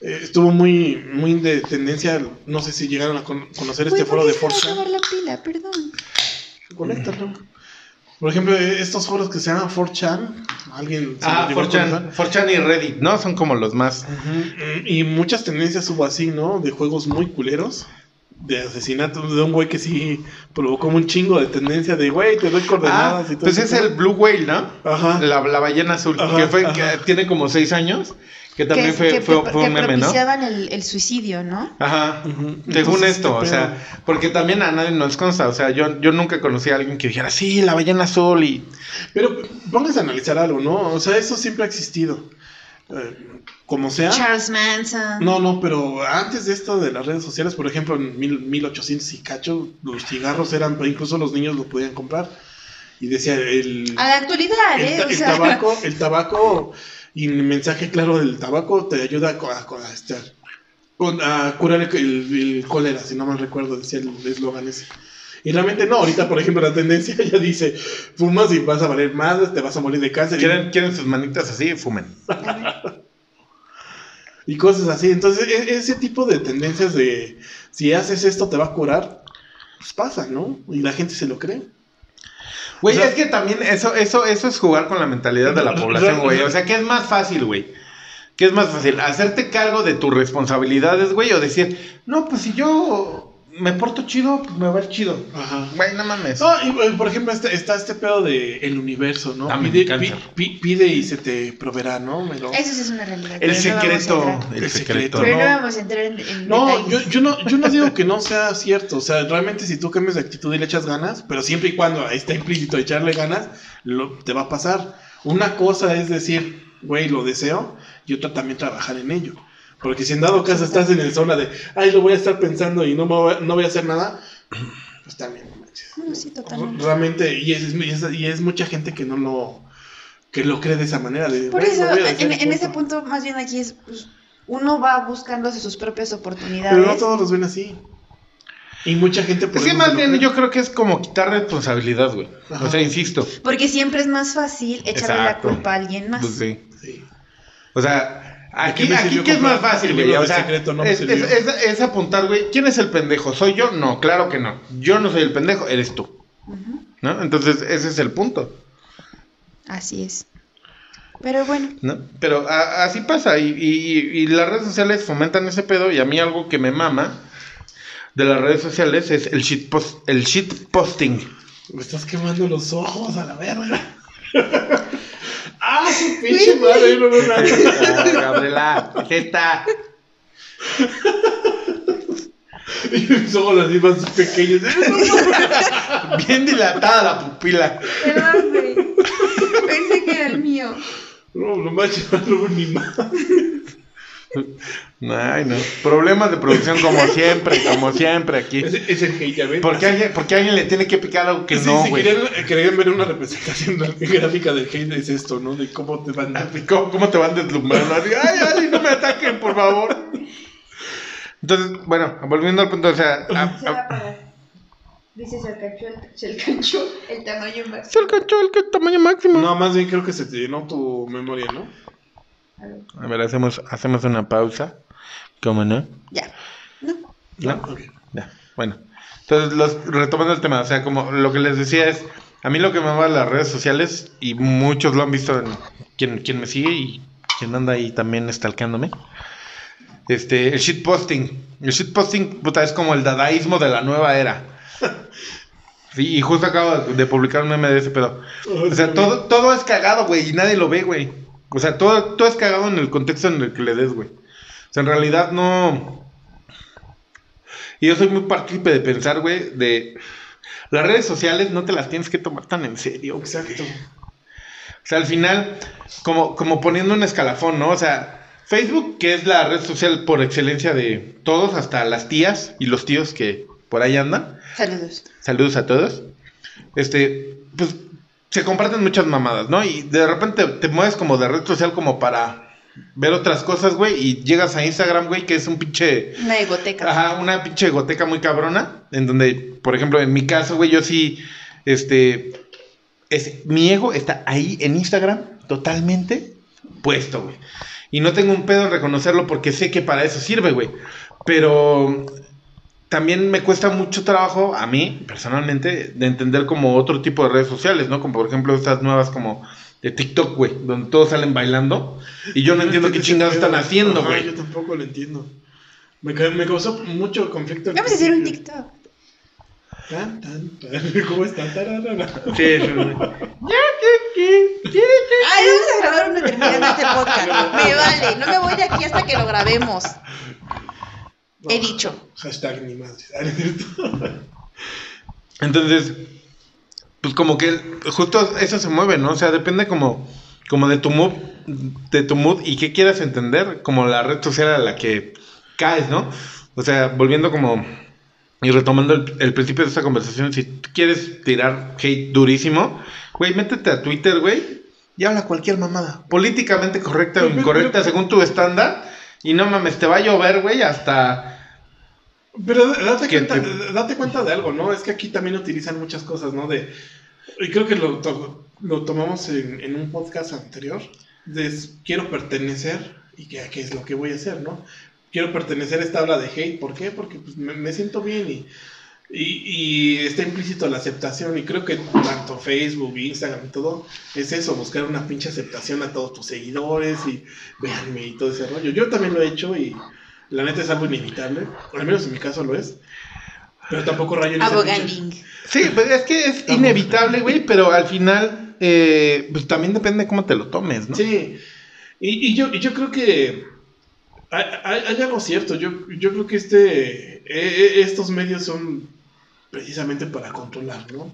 eh, estuvo muy, muy de tendencia, no sé si llegaron a con- conocer este foro ¿por de me va a Forza. acabar la pila? Perdón. Conéctalo. Por ejemplo, estos foros que se llaman 4chan, alguien Ah, los llegó a 4chan, conocer? 4chan y Reddit, ¿no? Son como los más... Y muchas tendencias hubo así, ¿no? De juegos muy culeros. De asesinatos de un güey que sí provocó un chingo de tendencia de, güey, te doy Ah, coordenadas y todo pues es el. Blue Whale, ¿no? Ajá. La, la ballena azul, Ajá, que, fue, que tiene como seis años, que también que, fue, que fue, fue que un meme, el, el suicidio, ¿no? Ajá, Ujú. según Entonces, esto, o este sea, pedo. porque también a nadie nos consta, o sea, yo, yo nunca conocí a alguien que dijera, sí, la ballena azul y... Pero pónganse a analizar algo, ¿no? O sea, eso siempre ha existido. Eh, como sea. Charles Manson. No, no, pero antes de esto de las redes sociales, por ejemplo, en mil, 1800 y cacho, los cigarros eran, incluso los niños los podían comprar. Y decía, el, A la actualidad, el, ¿eh? el sea, tabaco, (laughs) el tabaco, y el mensaje claro del tabaco te ayuda a, a a a curar el, el- el cólera, si no mal recuerdo, decía el eslogan ese. Y realmente no, ahorita por ejemplo la tendencia (laughs) ya dice, fumas y vas a valer más, te vas a morir de cáncer. y- ¿Quieren, quieren sus manitas así? Fumen. (laughs) y cosas así. Entonces, e- ese tipo de tendencias de si haces esto te va a curar, pues pasa, ¿no? Y la gente se lo cree. Güey, O sea- es que también eso, eso, eso es jugar con la mentalidad de la (laughs) población, güey. O sea, ¿qué es más fácil, güey? ¿Qué es más fácil? ¿Hacerte cargo de tus responsabilidades, güey? O decir, no, pues si yo me porto chido, pues me va a ir chido. Ajá. Güey, no mames. No, y eh, por ejemplo, este- está este pedo de el universo, ¿no? Ah, me pide, pi- pi- pide y se te proveerá, ¿no? Eso sí es una realidad. el no secreto. el secreto. Pero no no. vamos a entrar en, en No, yo no, yo no digo que no sea cierto. O sea, realmente si tú cambias de actitud y le echas ganas, pero siempre y cuando ahí está implícito echarle ganas, lo, te va a pasar. Una cosa es decir, güey, lo deseo, y otra también trabajar en ello. Porque si en dado caso estás en el zona de, ay, lo voy a estar pensando y no, me voy, a- no voy a hacer nada, pues también, no manches. No, sí, totalmente. Realmente, y es, y es- y es mucha gente que no lo, que lo cree de esa manera. De, Por "Güey, eso, en, en ese punto". más bien aquí es, pues, uno va buscándose sus propias oportunidades. Pero no todos los ven así. Y mucha gente por Es que eso más bien cree. yo creo que es como quitar responsabilidad, güey. O sea, insisto. Porque siempre es más fácil echarle Exacto. la culpa a alguien más. Pues sí. Sí. O sea, aquí, ¿De qué me aquí sirvió ¿qué es más fácil, güey? O sea, secreto? No me es, es- sirvió. es- es apuntar, güey. ¿Quién es el pendejo? ¿Soy yo? No, claro que no. Yo no soy el pendejo, eres tú. ¿No? Entonces, ese es el punto. Así es. Pero bueno, ¿no? Pero a- así pasa y, y- y las redes sociales fomentan ese pedo y a mí algo que me mama de las redes sociales es el shit post, el shit posting. Me estás quemando los ojos a la verga. (laughs) ¡Ah, su pinche madre! No, no, no. Ah, Gabriela, ¿qué está? Y mis ojos así más pequeños. Bien dilatada la pupila. perdón, güey. Pensé que era el mío. No, no manches, no, ni más. Ay, no. Problemas de producción como (laughs) siempre, como siempre aquí. Es, es el hate, ya ven. ¿Por qué alguien, por qué alguien le tiene que picar algo que Sí, no, si güey? querían, eh, querían ver una representación (laughs) gráfica del hate, es esto, ¿no? De cómo te van. (laughs) ¿Cómo, cómo te van deslumbrando? Así, Ay, ay, no me ataquen, por favor. Entonces, bueno, volviendo al punto, o sea, a- Se va a a- apagar. Dice se alcanzó el, alcanzó el tamaño Se máximo. alcanzó el que- tamaño máximo. No, más bien creo que se te llenó tu memoria, ¿no? A ver. A ver, hacemos, hacemos una pausa. ¿Cómo no? Ya. No. ¿No? Ok. Ya, bueno. Entonces, los, retomando el tema, o sea, como lo que les decía es, a mí lo que me va a las redes sociales, y muchos lo han visto en quien, quien me sigue y quien anda ahí también stalkeándome, este, el shitposting. El shitposting, puta, es como el dadaísmo de la nueva era. (laughs) Sí, y justo acabo de, de publicar un meme de ese pedo. O sea, todo, todo es cagado, güey, y nadie lo ve, güey. O sea, todo, todo es cagado en el contexto en el que le des, güey. O sea, en realidad no... Y yo soy muy partícipe de pensar, güey, de... Las redes sociales no te las tienes que tomar tan en serio. güey. Exacto. O sea, al final, como, como poniendo un escalafón, ¿no? O sea, Facebook, que es la red social por excelencia de todos, hasta las tías y los tíos que por ahí andan. Saludos. Saludos a todos. Este, pues se comparten muchas mamadas, ¿no? Y de repente te mueves como de red social como para ver otras cosas, güey, y llegas a Instagram, güey, que es un pinche Una egoteca. Ajá, una pinche goteca muy cabrona. En donde, por ejemplo, en mi caso, güey, yo sí. Este. Es, mi ego está ahí en Instagram, totalmente puesto, güey. Y no tengo un pedo en reconocerlo porque sé que para eso sirve, güey. Pero también me cuesta mucho trabajo, a mí, personalmente, de entender como otro tipo de redes sociales, ¿no? Como por ejemplo estas nuevas como de TikTok, güey, donde todos salen bailando. Y yo no entiendo qué chingados están haciendo, güey. Yo tampoco lo entiendo. Me, ca- me causó mucho conflicto. Vamos a hacer un. TikTok. Tan, tan, tan. (laughs) ¿Cómo está? Tararara. Sí, sí, sí. Ay, vamos a grabar uno terminando este podcast. Me vale, no me voy de aquí hasta que lo grabemos. He dicho. Hashtag ni madre. ¿no es cierto? Entonces, pues como que justo eso se mueve, ¿no? O sea, depende como, como de tu mood, de tu mood y qué quieras entender, como la red social a la que caes, ¿no? O sea, volviendo como y retomando el, el principio de esta conversación, si tú quieres tirar hate durísimo, güey, métete a Twitter, güey, y habla cualquier mamada, políticamente correcta o incorrecta según tu estándar, y no mames, te va a llover, güey, hasta Pero date cuenta, te- date cuenta de algo, ¿no? Es que aquí también utilizan muchas cosas, ¿no? De, y creo que lo, to- lo tomamos en, en un podcast anterior. De quiero pertenecer y que, qué es lo que voy a hacer, ¿no? Quiero pertenecer a esta habla de hate. ¿Por qué? Porque pues, me, me siento bien y, y, y está implícito la aceptación. Y creo que tanto Facebook, Instagram y todo es eso, buscar una pinche aceptación a todos tus seguidores y véanme y todo ese rollo. Yo también lo he hecho y la neta es algo inevitable. Al menos en mi caso lo es. Pero tampoco rayo en Aboganding. Sí, pues es que es inevitable, güey, pero al final, eh, pues también depende de cómo te lo tomes, ¿no? Sí. Y, y yo, y yo creo que hay, hay- hay algo cierto. Yo, yo creo que este, e- e- estos medios son precisamente para controlar, ¿no?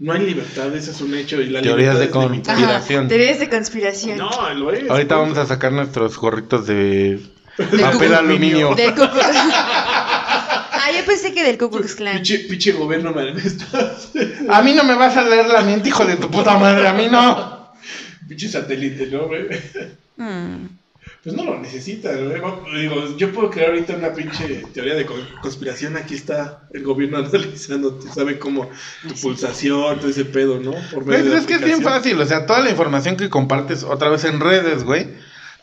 No hay libertad, ese es un hecho. Y la Teorías libertad de. Conspiración. teorías de conspiración. No, lo es. Ahorita vamos a sacar nuestros gorritos de Del papel aluminio. Del Ku Klux- Ah, yo pensé que del Ku Klux Klan. Pinche, pinche gobierno. (laughs) A mí no me vas a leer la mente, hijo de tu puta madre, a mí no. pinche satélite, ¿no, güey? Mm. Pues no lo necesita, güey. Digo, yo puedo crear ahorita una pinche teoría de con- conspiración. Aquí está el gobierno (laughs) analizando, sabe cómo tu pulsación, todo ese pedo, ¿no? Por Güey, medio de pues es que es bien fácil, o sea, toda la información que compartes otra vez en redes, güey,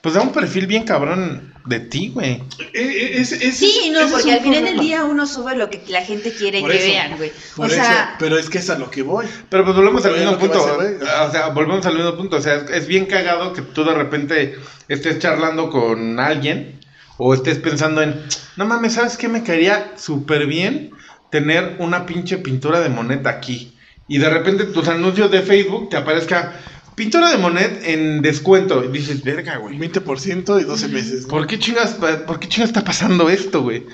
pues da un perfil bien cabrón de ti, güey. Eh, eh, ese- ese- Sí, no, ese es porque al final del día uno sube lo que la gente quiere Por que eso, vean, güey. Por O eso, sea, pero es que es a lo que voy. Pero pues volvemos al mismo es punto. O sea, volvemos al mismo punto. O sea, es, es bien cagado que tú de repente estés charlando con alguien o estés pensando en, no mames, ¿sabes qué? Me caería súper bien tener una pinche pintura de Monet aquí. Y de repente tus anuncios de Facebook te aparezca pintura de Monet en descuento. Y dices, verga, güey. 20% y 12 meses. ¿Por qué chingas, por qué chingas está pasando esto, güey?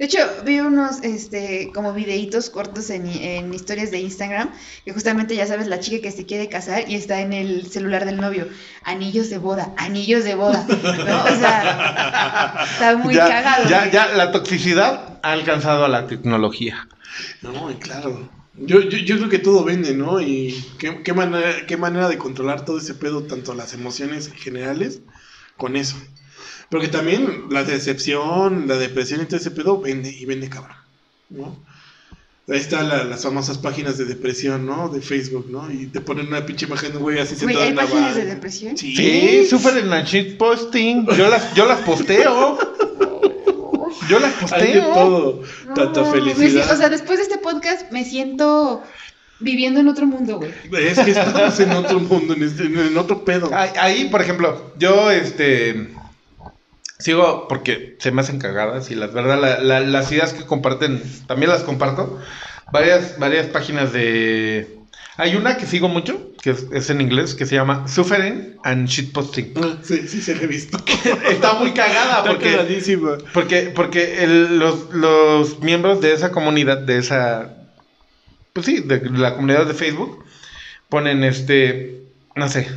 de hecho, vi unos este, como videitos cortos en, en historias de Instagram, que justamente ya sabes, la chica que se quiere casar y está en el celular del novio. Anillos de boda, anillos de boda. ¿no? O sea, (laughs) está muy ya, cagado. Ya, ya, la toxicidad ha alcanzado a la tecnología. No, y claro. Yo, yo, yo creo que todo vende, ¿no? Y qué, qué, manera, qué manera de controlar todo ese pedo, tanto las emociones generales, con eso. Porque también la decepción, la depresión y todo ese pedo vende y vende cabrón, ¿no? Ahí están la- las famosas páginas de depresión, ¿no? De Facebook, ¿no? Y te ponen una pinche imagen de un güey así sentado ¿hay en la páginas de depresión? Sí. Sí, sufren en la shitposting. Yo las, yo las posteo. (laughs) Yo las Hay de posteo. todo. No, Tanta me si- felicidad. o sea, después de este podcast me siento viviendo en otro mundo, güey. Es que estamos en otro mundo, en, este- en otro pedo. Ahí, ahí, por ejemplo, yo este sigo porque se me hacen cagadas y las verdad la- la- las ideas que comparten también las comparto. Varias varias páginas de hay una que sigo mucho que es, es en inglés que se llama Suffering and Shitposting. Ah, Sí, sí, se le he visto. (laughs) Está muy cagada Está porque porque porque el- los, los miembros de esa comunidad de esa pues sí, de la comunidad de Facebook ponen este no sé.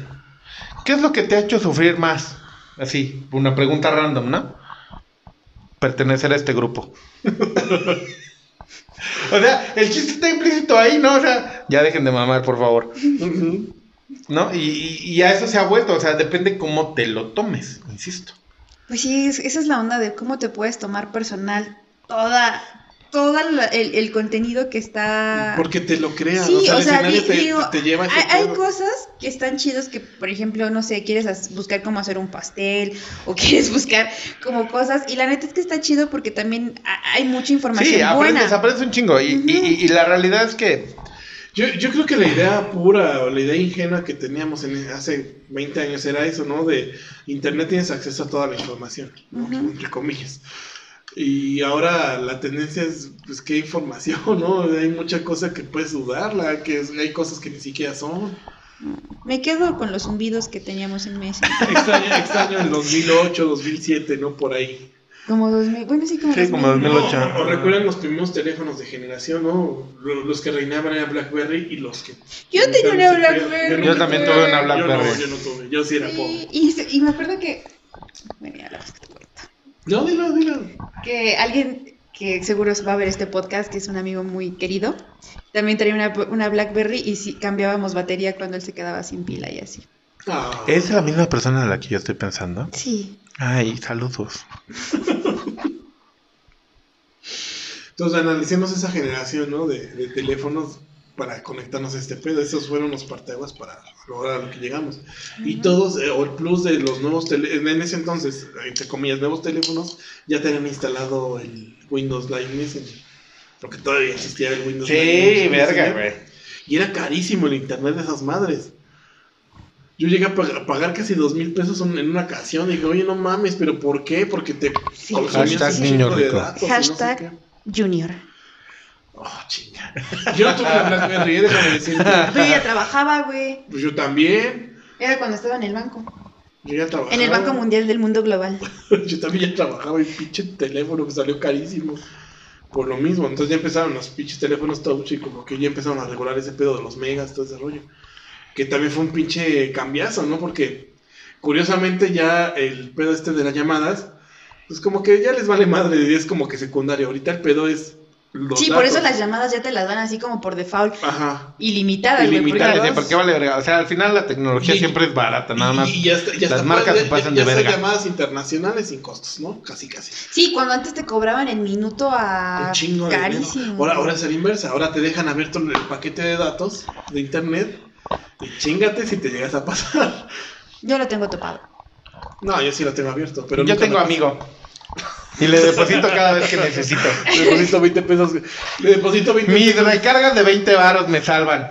¿Qué es lo que te ha hecho sufrir más? Así, una pregunta random, ¿no? Pertenecer a este grupo. (laughs) o sea, el chiste está implícito ahí, ¿no? O sea, ya dejen de mamar, por favor. ¿No? Y, y- a eso se ha vuelto, o sea, depende cómo te lo tomes, insisto. Pues sí, es- esa es la onda de cómo te puedes tomar personal toda, todo el, el contenido que está... Porque te lo creas. Sí, o sea, o sea, di- te, digo, te lleva hay, hay cosas que están chidos que, por ejemplo, no sé, quieres buscar cómo hacer un pastel o (laughs) quieres buscar como cosas y la neta es que está chido porque también ha- hay mucha información Sí, aprendes, buena. aprendes un chingo. Y, y- y- y la realidad es que Yo, yo creo que la idea pura o la idea ingenua que teníamos en, hace 20 años era eso, ¿no? De Internet tienes acceso a toda la información, ¿no? Ujú. entre comillas. Y ahora la tendencia es, pues, qué información, ¿no? (laughs) Hay mucha cosa que puedes dudarla, que es- hay cosas que ni siquiera son. Me quedo con los zumbidos que teníamos en Messi. (laughs) Extraño, extraño el 2008, 2007, ¿no? Por ahí. Como 2000, bueno, sí, como Sí, como 2008. No, o recuerdan los primeros teléfonos de generación, ¿no? Lo- Los que reinaban era BlackBerry y los que... Yo tenía una Blackberry. Yo también tuve una Blackberry. Yo no, yo no tuve, yo sí era pobre. Y me acuerdo que... Bueno, ya la No, dilo, dilo. que alguien que seguro va a ver este podcast, que es un amigo muy querido, también traía una, una BlackBerry y sí, cambiábamos batería cuando él se quedaba sin pila y así. Ah. es la misma persona de la que yo estoy pensando. Sí. Ay, saludos. Entonces analicemos esa generación, ¿no? De, de teléfonos para conectarnos a este pedo. Esos fueron los parteaguas para lograr a lo que llegamos. Y todos, eh, o el plus de los nuevos teléfonos, en ese entonces, entre comillas, nuevos teléfonos, ya tenían instalado el Windows Live Messenger. Porque todavía existía el Windows Live Messenger. Y era carísimo el internet de esas madres. Yo llegué a pag- a pagar casi dos mil pesos en una ocasión y dije, oye, no mames, ¿pero por qué? Porque te Sí. consumías Hashtag un niño chingo de rico. datos y no sé Hashtag qué. Junior. Oh, chinga. (laughs) Yo no tuve la BlackBerry, déjame decirte. Pero ya trabajaba, güey. Pues yo también. Era cuando estaba en el banco. Yo ya trabajaba. En el Banco Mundial del Mundo Global. (laughs) Yo también ya trabajaba y pinche teléfono que salió carísimo. Por lo mismo, entonces ya empezaron los pinches teléfonos touch y como que ya empezaron a regular ese pedo de los megas, todo ese rollo. Que también fue un pinche cambiazo, ¿no? Porque curiosamente ya el pedo este de las llamadas, pues como que ya les vale madre es como que secundario. Ahorita el pedo es los Sí, por eso las llamadas ya te las dan así como por default. Ajá. Ilimitadas. Ilimitadas. porque- ¿Por qué vale verga? O sea, al final la tecnología Y- siempre es barata, nada más. Y, ya está, ya las está- marcas se pasan ya de verga. llamadas internacionales sin costos, ¿no? Casi, casi. Sí, cuando antes te cobraban el minuto a un chingo de carísimo. Ahora, ahora es la inversa. Ahora te dejan abierto el paquete de datos de internet y chingate si te llegas a pasar. Yo lo tengo topado. No, yo sí lo tengo abierto. Pero yo tengo amigo. Y le deposito cada vez que necesito. Le deposito 20 pesos. Le deposito 20 Mis pesos. recargas de 20 varos me salvan.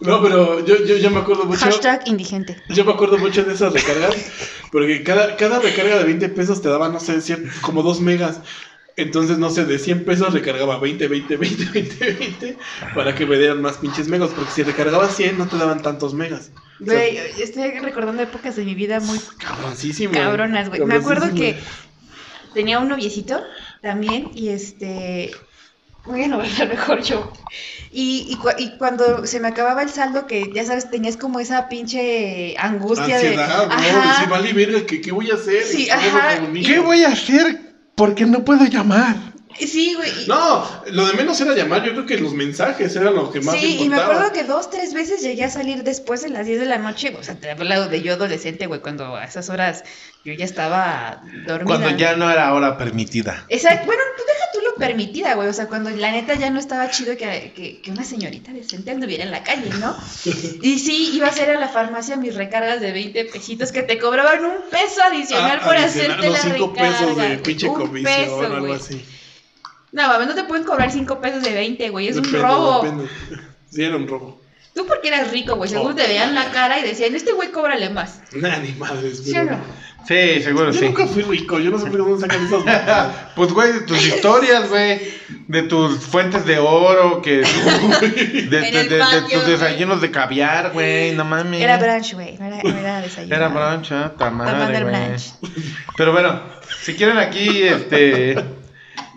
No, pero yo, yo, yo me acuerdo mucho. Hashtag indigente. Yo me acuerdo mucho de esas recargas. Porque cada, cada recarga de 20 pesos te daba, no sé, como 2 megas. Entonces, no sé, de 100 pesos recargaba 20, 20, 20, 20, 20 para que me dieran más pinches megas. Porque si recargabas 100 no te daban tantos megas. O sea, Güey, estoy recordando épocas de mi vida muy cabroncísimo. cabronas, güey. Me acuerdo que. Tenía un noviecito también y este... Voy a no mejor yo. Y, y, cua- y cuando se me acababa el saldo, que ya sabes, tenías como esa pinche angustia Ansiedad, de. ¿no? Ajá. Dice, vale, verga, ¿qué, ¿qué voy a hacer? ¿Qué voy a hacer? Porque no puedo llamar. Sí, güey. y- No, lo de menos era llamar. Yo creo que los mensajes eran lo que más Sí, y me acuerdo que dos, tres veces llegué a salir después de las 10 de la noche. O sea, te he hablado de yo adolescente, güey, cuando a esas horas yo ya estaba dormida. Cuando ya no era hora permitida. Exacto. Bueno, pues deja tú lo permitida, güey. O sea, cuando la neta ya no estaba chido que, que, que una señorita decente anduviera en la calle, ¿no? (laughs) Y sí, iba a hacer a la farmacia mis recargas de 20 pesitos que te cobraban un peso adicional Ah, por adicional, hacerte los la cinco recarga. pesos de pinche comisión o algo así. No, mames, no te pueden cobrar 5 pesos de 20, güey. Es Depende, un robo. depende. Sí, era un robo. Tú porque eras rico, güey. Seguro te veían la cara y decían, este güey cóbrale más. (laughs) Nah, ni madres. ¿Sí o pero- no? Sí, seguro Yo sí. nunca fui rico, yo no sé por dónde sacan esas. (laughs) Pues, güey, de tus historias, güey. De tus fuentes de oro, que. (laughs) De, tus güey. desayunos de caviar, güey. No mames. Era brunch, güey. No era, era desayuno. Era brunch, ah, ta madre, Tomando el güey. brunch. Pero bueno, si quieren aquí, este.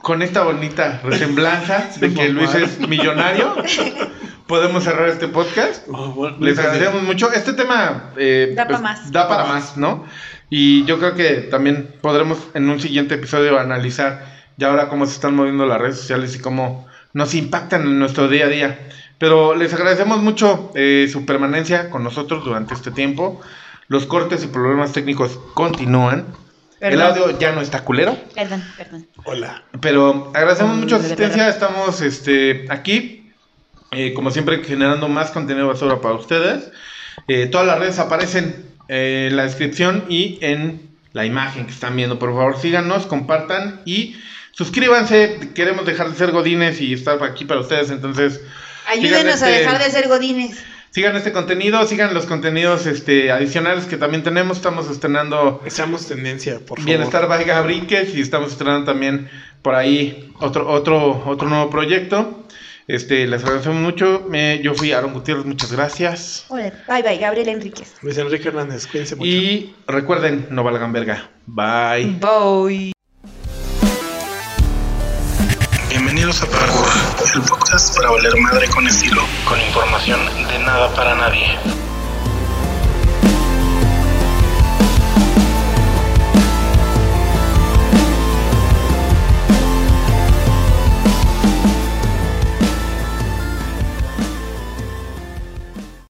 Con esta bonita resemblanza (laughs) de que Luis es millonario, (laughs) podemos cerrar este podcast. Oh, bueno, Les agradecemos mucho. Este tema eh, Da pa' más. Da para más, ¿no? Y yo creo que también podremos en un siguiente episodio analizar ya ahora cómo se están moviendo las redes sociales y cómo nos impactan en nuestro día a día. Pero les agradecemos mucho eh, su permanencia con nosotros durante este tiempo. Los cortes y problemas técnicos continúan. El audio ya no está culero. Perdón, perdón. Hola. Pero agradecemos mucho su asistencia, estamos este, aquí, eh, como siempre, generando más contenido basura para ustedes. Eh, todas las redes aparecen eh, en la descripción y en la imagen que están viendo. Por favor, síganos, compartan y suscríbanse. Queremos dejar de ser godines y estar aquí para ustedes, entonces Ayúdenos a dejar de ser godines. Sigan este contenido, sigan los contenidos este, adicionales que también tenemos. Estamos estrenando Seamos tendencia, por favor. Bienestar Vaya Briques y estamos estrenando también por ahí otro otro otro nuevo proyecto. Este, les agradecemos mucho. Me- yo fui Aaron Gutiérrez, muchas gracias. Hola. Bye, bye. Gabriel Enríquez. Luis Enrique Hernández, cuídense mucho. Y recuerden, no valgan verga. Bye. Bye. Bienvenidos a Parkour, el podcast para valer madre con estilo, con información de nada para nadie.